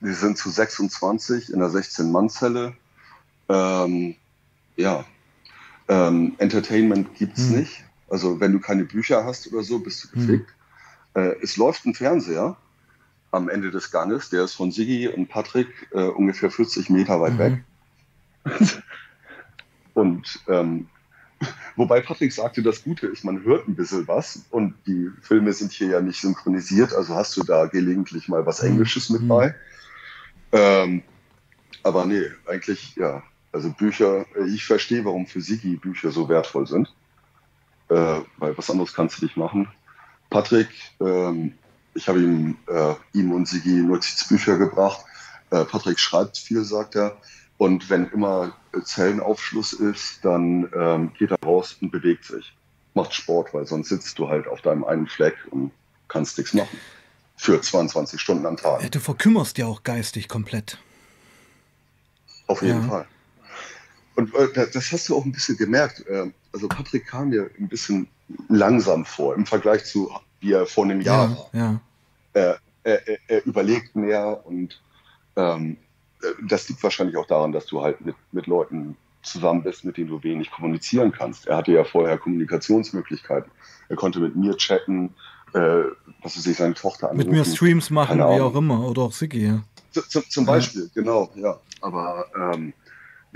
wir sind zu 26 in der 16-Mann-Zelle ähm, ja, ähm, Entertainment gibt es hm. nicht. Also wenn du keine Bücher hast oder so, bist du hm. gefickt. Hm. Äh, es läuft ein Fernseher am Ende des Ganges, der ist von Sigi und Patrick äh, ungefähr 40 Meter weit mhm. weg. und ähm, wobei Patrick sagte, das Gute ist, man hört ein bisschen was und die Filme sind hier ja nicht synchronisiert, also hast du da gelegentlich mal was hm. Englisches mit hm. bei. Ähm, aber nee, eigentlich ja, also Bücher, äh, ich verstehe, warum für Sigi Bücher so wertvoll sind, äh, weil was anderes kannst du nicht machen. Patrick, ähm, ich habe ihm, äh, ihm und Sigi Notizbücher gebracht. Äh, Patrick schreibt viel, sagt er. Und wenn immer Zellenaufschluss ist, dann ähm, geht er raus und bewegt sich. Macht Sport, weil sonst sitzt du halt auf deinem einen Fleck und kannst nichts machen. Für 22 Stunden am Tag. Du verkümmerst ja auch geistig komplett. Auf jeden ja. Fall. Und äh, das hast du auch ein bisschen gemerkt. Äh, also Patrick kam mir ein bisschen langsam vor im Vergleich zu, wie er vor einem Jahr ja, war. Ja. Er, er, er, überlegt mehr und ähm, das liegt wahrscheinlich auch daran, dass du halt mit, mit Leuten zusammen bist, mit denen du wenig kommunizieren kannst. Er hatte ja vorher Kommunikationsmöglichkeiten. Er konnte mit mir chatten, äh, was weiß ich, seine Tochter anrufen. Mit mir Streams machen, wie auch immer, oder auch Sigi, ja. Zum, zum Beispiel, genau, ja. Aber ähm,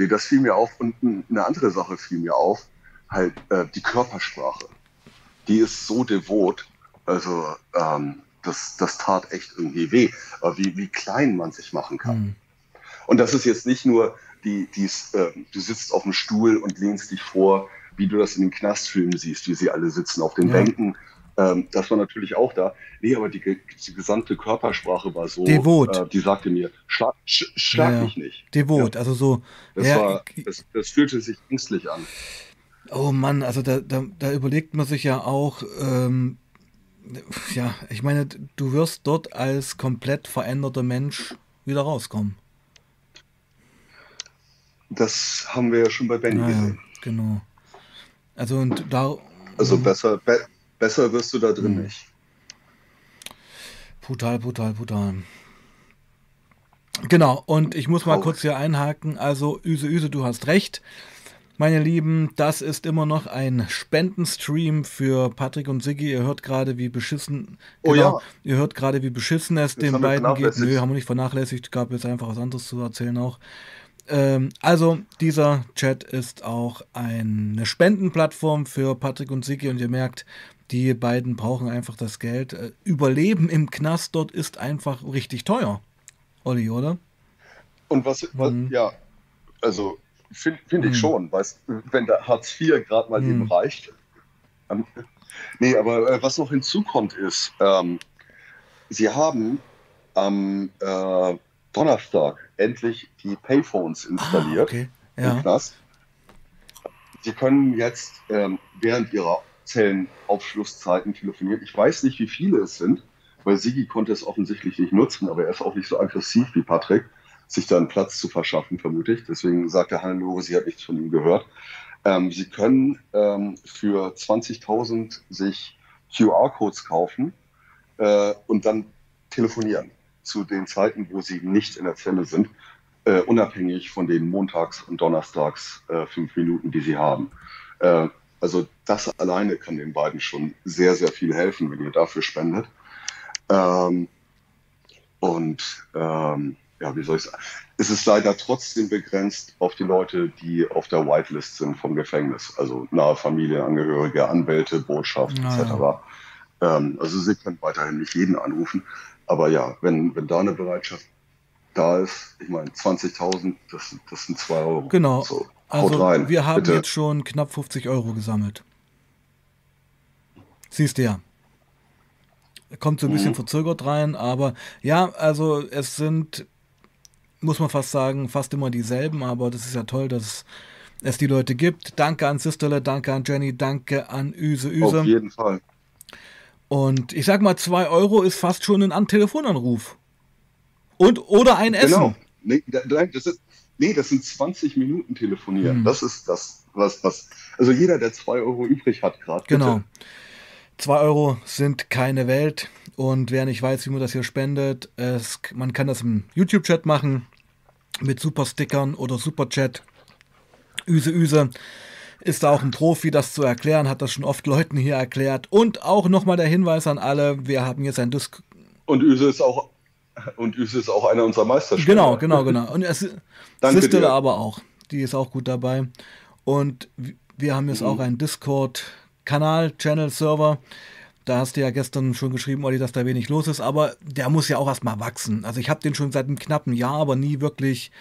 Nee, das fiel mir auf. Und eine andere Sache fiel mir auf, halt äh, die Körpersprache. Die ist so devot. Also ähm, das, das tat echt irgendwie weh, wie, wie klein man sich machen kann. Mhm. Und das ist jetzt nicht nur, die, die's, äh, du sitzt auf dem Stuhl und lehnst dich vor, wie du das in den Knastfilmen siehst, wie sie alle sitzen auf den ja. Bänken. Ähm, das war natürlich auch da. Nee, aber die, die gesamte Körpersprache war so. Devot. Äh, die sagte mir, schlag, sch, schlag ja, mich nicht. Devot, ja. also so. Das, ja, war, das, das fühlte sich ängstlich an. Oh Mann, also da, da, da überlegt man sich ja auch, ähm, ja, ich meine, du wirst dort als komplett veränderter Mensch wieder rauskommen. Das haben wir ja schon bei Benny naja, gesehen. Genau. Also und da. Also besser, be besser wirst du da drin mh. nicht. Brutal, brutal, brutal. Genau, und ich muss mal Traurig. kurz hier einhaken. Also, Üse, Üse, du hast recht. Meine Lieben, das ist immer noch ein Spendenstream für Patrick und Siggi. Ihr hört gerade, wie beschissen. Oh genau, ja. Ihr hört gerade, wie beschissen es das den beiden geht. Nö, haben wir nicht vernachlässigt. Gab jetzt einfach was anderes zu erzählen auch. Ähm, also, dieser Chat ist auch eine Spendenplattform für Patrick und Siggi und ihr merkt, die beiden brauchen einfach das Geld. Äh, Überleben im Knast dort ist einfach richtig teuer. Olli, oder? Und was, was mhm. ja, also Finde find ich hm. schon, weißt, wenn der Hartz IV gerade mal hm. eben reicht. Ähm, nee, aber äh, was noch hinzukommt ist, ähm, sie haben am äh, Donnerstag endlich die Payphones ah, installiert ah, okay. ja. im Knast. Sie können jetzt ähm, während ihrer Zellenaufschlusszeiten telefonieren. Ich weiß nicht, wie viele es sind, weil Sigi konnte es offensichtlich nicht nutzen, aber er ist auch nicht so aggressiv wie Patrick sich da einen Platz zu verschaffen, vermute ich. Deswegen sagte Hannelore, sie hat nichts von ihm gehört. Ähm, sie können ähm, für 20.000 sich QR-Codes kaufen äh, und dann telefonieren zu den Zeiten, wo sie nicht in der Zelle sind, äh, unabhängig von den Montags- und Donnerstags äh, die sie haben. Äh, also das alleine kann den beiden schon sehr, sehr viel helfen, wenn ihr dafür spendet. Ähm, und ähm, ja, wie soll ich sagen, es ist leider trotzdem begrenzt auf die Leute, die auf der Whitelist sind vom Gefängnis, also nahe Familienangehörige, Anwälte, Botschaft naja. etc. Ähm, also sie können weiterhin nicht jeden anrufen, aber ja, wenn, wenn da eine Bereitschaft da ist, ich meine, 20.000, das, das sind 2 Euro. Genau. So, also rein, wir haben bitte. jetzt schon knapp 50 Euro gesammelt. Siehst du ja. Kommt so ein bisschen mhm. verzögert rein, aber ja, also es sind muss man fast sagen, fast immer dieselben, aber das ist ja toll, dass es die Leute gibt. Danke an Sisterle, danke an Jenny, danke an Üse Üse. Auf jeden Fall. Und ich sag mal, 2 Euro ist fast schon ein Telefonanruf. Und oder ein Essen. Genau. Nee, das, ist, nee, das sind 20 Minuten telefonieren. Hm. Das ist das, was, was. Also jeder, der 2 Euro übrig hat gerade. Genau. 2 Euro sind keine Welt. Und wer nicht weiß, wie man das hier spendet, es, man kann das im YouTube-Chat machen mit Super-Stickern oder Super-Chat. Üse Üse ist da auch ein Profi, das zu erklären, hat das schon oft Leuten hier erklärt. Und auch nochmal der Hinweis an alle, wir haben jetzt ein Disk. Und Üse ist auch und Üse ist auch einer unserer Meisterschaften. Genau, genau, genau. Und es Sistele aber auch. Die ist auch gut dabei. Und wir haben jetzt mhm. auch einen Discord-Kanal, Channel-Server. Da hast du ja gestern schon geschrieben, Olli, dass da wenig los ist, aber der muss ja auch erstmal wachsen. Also ich habe den schon seit einem knappen Jahr, aber nie wirklich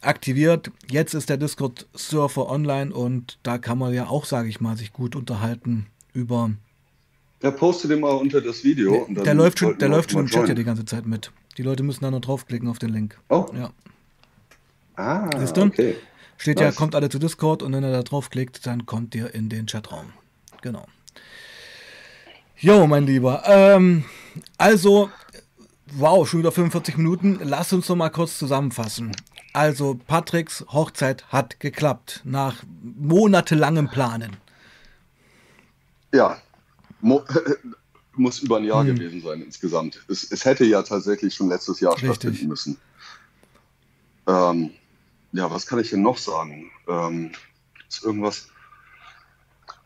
aktiviert. Jetzt ist der Discord-Surfer online und da kann man ja auch, sage ich mal, sich gut unterhalten über. Ja, poste den mal unter das Video. Der, der läuft schon, der läuft schon im Chat ja die ganze Zeit mit. Die Leute müssen da nur draufklicken auf den Link. Oh. Ja. Ah, okay. Steht nice. ja, kommt alle zu Discord und wenn er da draufklickt, dann kommt ihr in den Chatraum. Genau. Jo, mein Lieber. Ähm, also, wow, schon wieder 45 Minuten. Lass uns noch mal kurz zusammenfassen. Also, Patricks Hochzeit hat geklappt, nach monatelangem Planen. Ja, Mo muss über ein Jahr hm. gewesen sein insgesamt. Es, es, hätte ja tatsächlich schon letztes Jahr Richtig. stattfinden müssen. Ähm, ja, was kann ich denn noch sagen? Ähm, ist irgendwas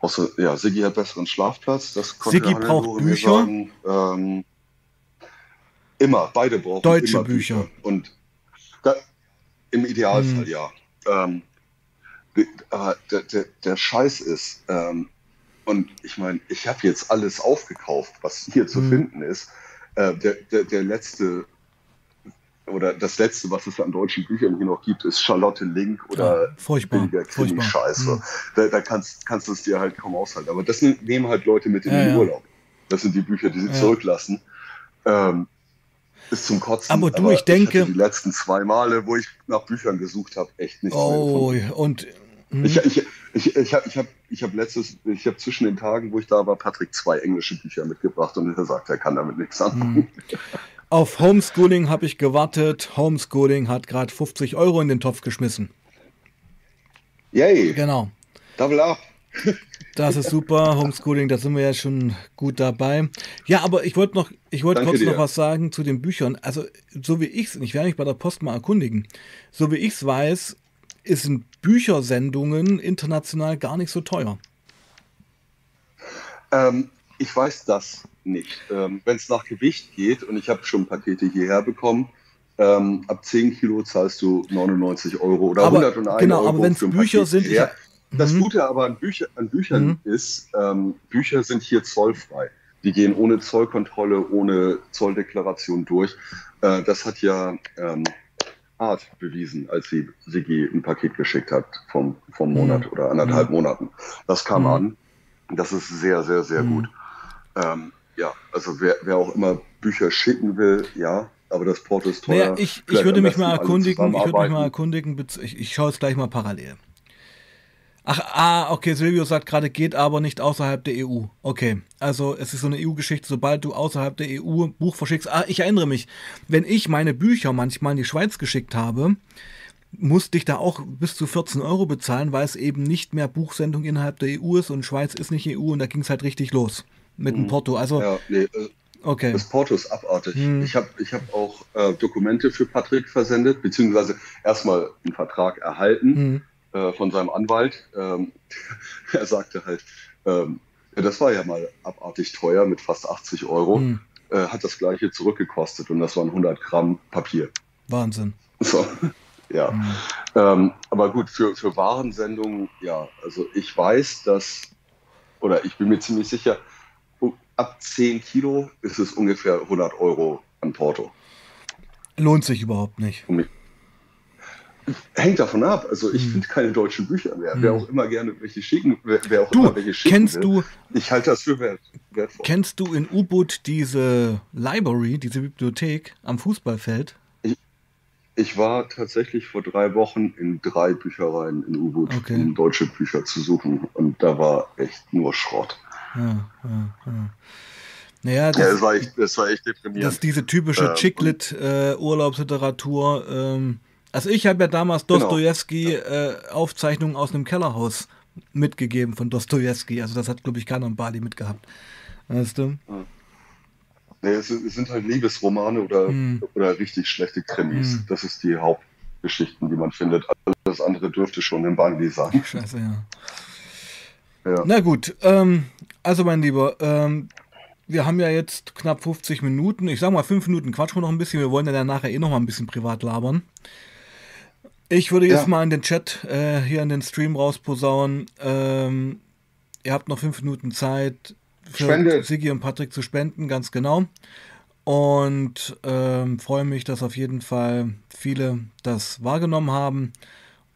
Außer, ja, Siggi hat besseren Schlafplatz. Das konnte Siggi braucht Bücher. Ähm, immer, beide brauchen Deutsche immer Bücher. Bücher. Und da, im Idealfall, hm. ja. Ähm, aber der, der, der, Scheiß ist, ähm, und ich meine, ich habe jetzt alles aufgekauft, was hier zu hm. finden ist. äh, der, der, der letzte oder das letzte, was es an deutschen Büchern hier noch gibt, ist Charlotte Link oder ja, furchtbar, Scheiße. Mhm. Da, da, kannst, kannst du es dir halt kaum aushalten. Aber das nehmen halt Leute mit in ja, den ja. Urlaub. Das sind die Bücher, die sie zurücklassen. Ähm, ist zum Kotzen. Aber du, aber ich denke. Ich die letzten zwei Male, wo ich nach Büchern gesucht habe, echt nicht oh, und. Hm. Ich, ich, ich, ich habe ich hab, ich hab letztes, ich habe zwischen den Tagen, wo ich da war, Patrick zwei englische Bücher mitgebracht und er sagt, er kann damit nichts anfangen. Hm. Auf Homeschooling habe ich gewartet. Homeschooling hat gerade 50 Euro in den Topf geschmissen. Yay. Genau. Double up. Das ist super. Homeschooling, da sind wir ja schon gut dabei. Ja, aber ich wollte noch, ich wollte kurz dir. noch was sagen zu den Büchern. Also, so wie ich es, ich werde mich bei der Post mal erkundigen, so wie ich es weiß, sind Büchersendungen international gar nicht so teuer. Ähm, ich weiß das nicht. Ähm, Wenn es nach Gewicht geht, und ich habe schon Pakete hierher bekommen, ähm, ab 10 Kilo zahlst du 99 Euro oder aber, 101 genau, Euro. Genau, aber wenn es Bücher Paket sind. Ja, das mhm. Gute aber an, Bücher, an Büchern mhm. ist, ähm, Bücher sind hier zollfrei. Die gehen ohne Zollkontrolle, ohne Zolldeklaration durch. Äh, das hat ja ähm, Art bewiesen, als sie Sigi ein Paket geschickt hat vom, vom mhm. Monat mhm. oder anderthalb mhm. Monaten. Das kam an. Das ist sehr, sehr, sehr mhm. gut. Ähm, ja, also wer, wer auch immer Bücher schicken will, ja, aber das Porto ist teuer. Naja, ich, ich würde mich mal erkundigen, ich würde mich mal erkundigen, ich, ich schaue es gleich mal parallel. Ach, ah, okay, Silvio sagt gerade, geht aber nicht außerhalb der EU. Okay, also es ist so eine EU-Geschichte, sobald du außerhalb der EU ein Buch verschickst. Ah, ich erinnere mich, wenn ich meine Bücher manchmal in die Schweiz geschickt habe, musste ich da auch bis zu 14 Euro bezahlen, weil es eben nicht mehr Buchsendung innerhalb der EU ist und Schweiz ist nicht EU und da ging es halt richtig los mit dem mhm. Porto. Also, ja, nee, äh, okay. Das Porto ist abartig. Hm. Ich habe ich hab auch äh, Dokumente für Patrick versendet, beziehungsweise erstmal einen Vertrag erhalten. Hm äh, von seinem Anwalt. Ähm, er sagte halt, ähm, ja, das war ja mal abartig teuer mit fast 80 Euro. Hm. Äh, hat das gleiche zurückgekostet und das waren 100 Gramm Papier. Wahnsinn. So, ja. Hm. Ähm, aber gut, für, für Warensendungen, ja, also ich weiß, dass, oder ich bin mir ziemlich sicher, ab 10 Kilo ist es ungefähr 100 Euro an Porto. Lohnt sich überhaupt nicht. Um, Hängt davon ab. Also ich hm. finde keine deutschen Bücher mehr. Hm. Wer auch immer gerne welche schicken, wer, wer auch du, immer welche schicken kennst will. Du, ich halte das für wert, wertvoll. Kennst du in U-Boot diese Library, diese Bibliothek am Fußballfeld? Ich, ich war tatsächlich vor drei Wochen in drei Büchereien in U-Boot, okay. um deutsche Bücher zu suchen. Und da war echt nur Schrott. Ja, ja, ja. Naja, das, ja, das, war echt, das war echt deprimierend. Das ist diese typische ähm, Chicklit-Urlaubsliteratur. Äh, also ich habe ja damals genau. Dostoevsky genau. äh, Aufzeichnungen aus einem Kellerhaus mitgegeben von Dostoevsky. Also das hat, glaube ich, keiner in Bali mitgehabt. Weißt du? Nee, es, sind halt Liebesromane oder, hm. oder richtig schlechte Krimis. Hm. Das ist die Hauptgeschichten, die man findet. Alles andere dürfte schon in Bali sein. Scheiße, ja. ja. Na gut, ähm, also mein Lieber, ähm, wir haben ja jetzt knapp 50 Minuten. Ich sag mal, 5 Minuten quatschen wir noch ein bisschen. Wir wollen ja dann nachher eh noch mal ein bisschen privat labern. Ich würde jetzt ja. mal in den Chat äh, hier in den Stream rausposaunen. Ähm, ihr habt noch fünf Minuten Zeit für. Sigi und Patrick zu spenden, ganz genau. Und ähm, freue mich, dass auf jeden Fall viele das wahrgenommen haben.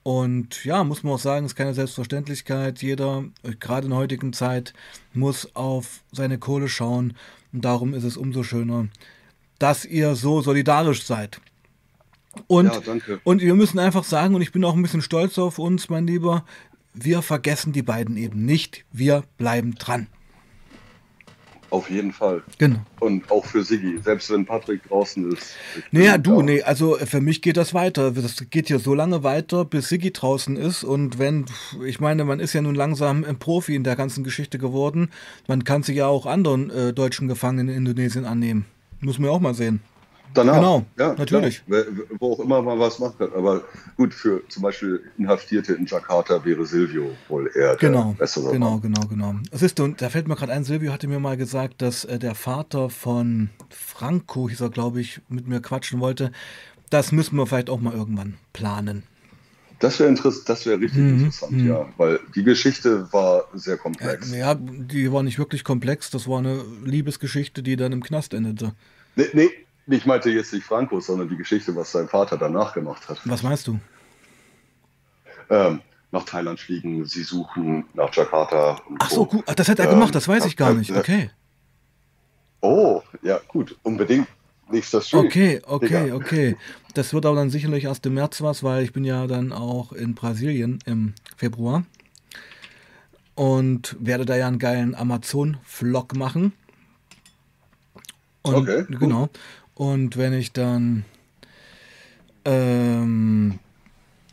Und ja, muss man auch sagen, ist keine Selbstverständlichkeit. Jeder, gerade in der heutigen Zeit, muss auf seine Kohle schauen. Und darum ist es umso schöner, dass ihr so solidarisch seid. Und, ja, und wir müssen einfach sagen, und ich bin auch ein bisschen stolz auf uns, mein Lieber, wir vergessen die beiden eben nicht. Wir bleiben dran. Auf jeden Fall. Genau. Und auch für Siggi, selbst wenn Patrick draußen ist. Naja, du, nee, also für mich geht das weiter. Das geht hier so lange weiter, bis Siggi draußen ist. Und wenn, ich meine, man ist ja nun langsam ein Profi in der ganzen Geschichte geworden. Man kann sich ja auch anderen äh, deutschen Gefangenen in Indonesien annehmen. Muss man auch mal sehen. Danach. Genau, ja, natürlich. Klar, wo auch immer man was macht. Aber gut, für zum Beispiel Inhaftierte in Jakarta wäre Silvio wohl eher genau, der bessere Genau, Mann. genau, genau. Es ist, und da fällt mir gerade ein, Silvio hatte mir mal gesagt, dass äh, der Vater von Franco, hieß er, glaube ich, mit mir quatschen wollte. Das müssen wir vielleicht auch mal irgendwann planen. Das wäre das wäre richtig mhm. interessant, mhm. ja, weil die Geschichte war sehr komplex. Ja, die war nicht wirklich komplex, das war eine Liebesgeschichte, die dann im Knast endete. Nee, nee, ich meinte jetzt nicht Franco, sondern die Geschichte, was sein Vater danach gemacht hat. Was meinst du? Ähm, nach Thailand fliegen, sie suchen nach Jakarta. Ach so, gut. Das hat er ähm, gemacht, das weiß ich gar nicht. Okay. Oh, ja, gut, unbedingt. Nächster Stream. Okay, okay, Digga. okay. Das wird aber dann sicherlich erst im März was, weil ich bin ja dann auch in Brasilien im Februar und werde da ja einen geilen Amazon-Vlog machen. Und, okay. Cool. Und wenn ich dann ähm,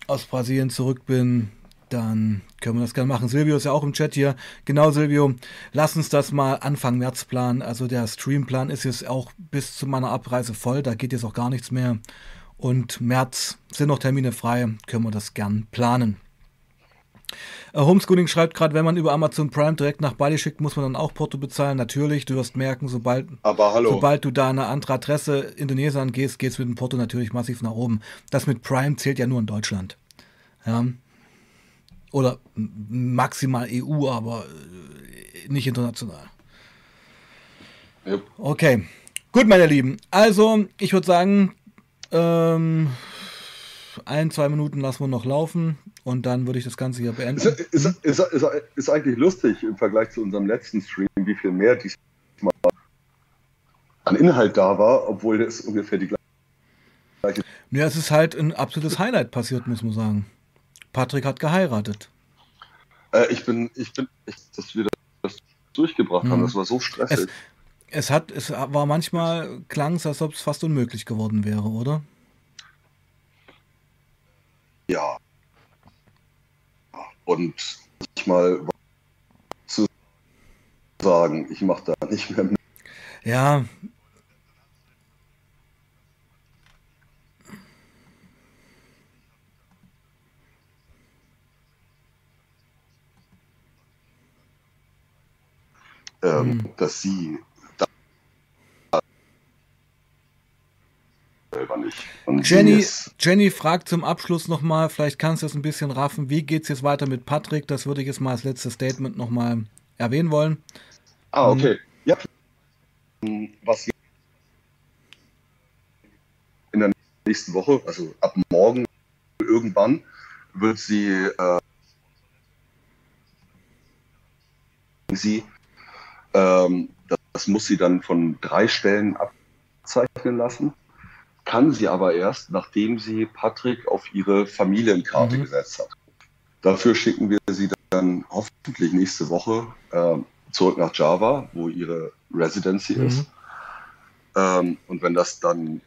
aus Brasilien zurück bin, dann können wir das gerne machen. Silvio ist ja auch im Chat hier. Genau, Silvio, lass uns das mal Anfang März planen. Also der Streamplan ist jetzt auch bis zu meiner Abreise voll. Da geht jetzt auch gar nichts mehr. Und März sind noch Termine frei. Können wir das gern planen. Äh, Homeschooling schreibt gerade, wenn man über Amazon Prime direkt nach Bali schickt, muss man dann auch Porto bezahlen. Natürlich, du wirst merken, sobald, sobald du da eine andere Adresse Indonesien gehst, geht es mit dem Porto natürlich massiv nach oben. Das mit Prime zählt ja nur in Deutschland. Ja. Oder maximal EU, aber äh, nicht international. Yep. Okay. Gut, meine Lieben. Also, ich würde sagen, ähm, ein, zwei Minuten lassen wir noch laufen und dann würde ich das Ganze hier beenden. Ist, ist, ist, ist, eigentlich lustig im Vergleich zu unserem letzten Stream, wie viel mehr diesmal an Inhalt da war, obwohl das ungefähr die gleiche. Ja, es ist halt ein absolutes Highlight passiert, muss man sagen. Patrick hat geheiratet. Äh, ich bin, ich bin, ich, dass wir das durchgebracht mhm. haben, das war so stressig. Es, es, hat, es war manchmal, klang es, als ob es fast unmöglich geworden wäre, oder? Ja. Und manchmal zu sagen, ich mache da nicht mehr mit. Ja, ähm, mhm. dass sie selber nicht. Und Jenny, Jenny fragt zum Abschluss nochmal, vielleicht kannst du es ein bisschen raffen, wie geht es jetzt weiter mit Patrick? Das würde ich jetzt mal als letztes Statement nochmal erwähnen wollen. Ah, okay. Mhm. Ja. Was in der nächsten Woche, also ab morgen irgendwann, wird sie äh, sie ähm, das, muss sie dann von drei Stellen abzeichnen lassen, kann sie aber erst, nachdem sie Patrick auf ihre Familienkarte mhm. gesetzt hat. Dafür schicken wir sie dann hoffentlich nächste Woche äh, zurück nach Java, wo ihre Residency mhm. ist. Ähm, und wenn das dann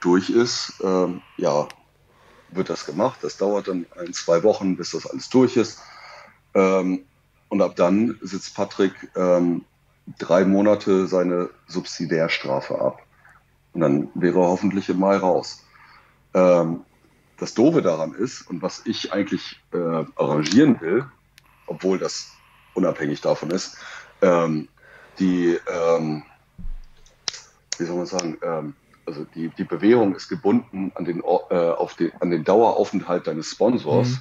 durch ist, ähm, ja, wird das gemacht. Das dauert dann ein, zwei Wochen, bis das alles durch ist. Ähm, und ab dann sitzt Patrick ähm, drei Monate seine Subsidiärstrafe ab. Und dann wäre er hoffentlich im Mai raus. Ähm, das Doofe daran ist, und was ich eigentlich äh, arrangieren will, obwohl das unabhängig davon ist, ähm, die, ähm, wie soll man sagen, ähm, also die, die Bewährung ist gebunden an den, äh, auf den, an den Daueraufenthalt deines Sponsors. Mhm.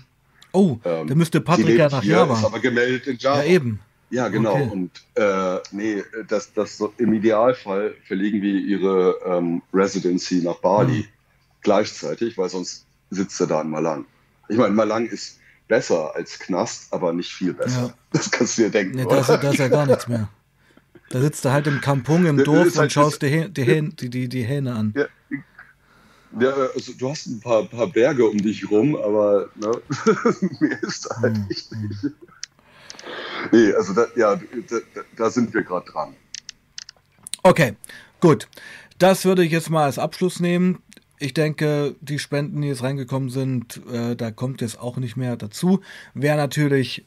Oh, ähm, da müsste Patrick ja nach Java. Ist aber gemeldet in Java. Ja, eben. Ja, genau. Okay. Und äh, nee, das, das so, im Idealfall verlegen wir ihre ähm, Residency nach Bali mhm. gleichzeitig, weil sonst sitzt er da in Malang. Ich meine, Malang ist besser als Knast, aber nicht viel besser. Ja. Das kannst du dir denken. Nee, da, ist, da ist ja gar nichts mehr. Da sitzt er halt im Kampung im Dorf und halt schaust die, die, Hähne, die, die, die Hähne an. Ja, ja, also du hast ein paar, paar Berge um dich rum, aber ne, mehr ist da halt hm, nicht. Hm. Nee, also da, ja, da, da sind wir gerade dran. Okay, gut. Das würde ich jetzt mal als Abschluss nehmen. Ich denke, die Spenden, die jetzt reingekommen sind, äh, da kommt jetzt auch nicht mehr dazu. Wer natürlich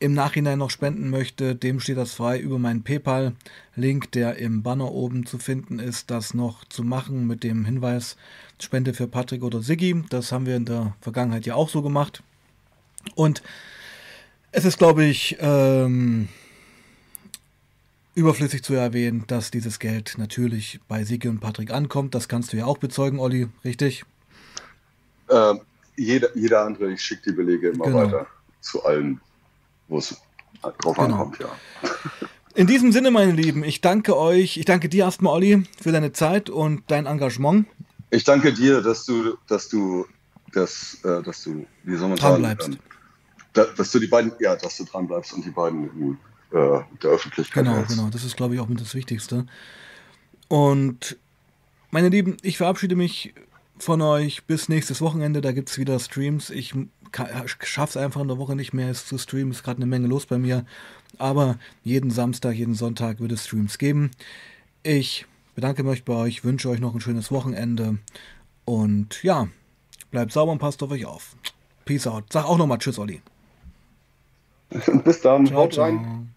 im Nachhinein noch spenden möchte, dem steht das frei über meinen PayPal-Link, der im Banner oben zu finden ist, das noch zu machen mit dem Hinweis Spende für Patrick oder Siggi. Das haben wir in der Vergangenheit ja auch so gemacht. Und es ist, glaube ich, ähm, überflüssig zu erwähnen, dass dieses Geld natürlich bei Sigi und Patrick ankommt. Das kannst du ja auch bezeugen, Olli, richtig? Ähm, jeder, jeder andere, ich schicke die Belege immer genau. weiter zu allen, wo es drauf genau. ankommt, ja. In diesem Sinne, meine Lieben, ich danke euch, ich danke dir erstmal, Olli, für deine Zeit und dein Engagement. Ich danke dir, dass du, dass du, dass, äh, dass du, wie soll man sagen, bleibst. Ähm, da, dass du die beiden, ja, dass du dran bleibst und die beiden in äh, der Öffentlichkeit. Genau, hältst. genau, das ist, glaube ich, auch mit das Wichtigste. Und meine Lieben, ich verabschiede mich von euch bis nächstes Wochenende. Da gibt es wieder Streams. Ich schaffe es einfach in der Woche nicht mehr, es zu streamen. Ist gerade eine Menge los bei mir. Aber jeden Samstag, jeden Sonntag wird es Streams geben. Ich bedanke mich bei euch, wünsche euch noch ein schönes Wochenende. Und ja, bleibt sauber und passt auf euch auf. Peace out. Sag auch nochmal Tschüss, Olli. Bis dann. Ciao, Haut rein.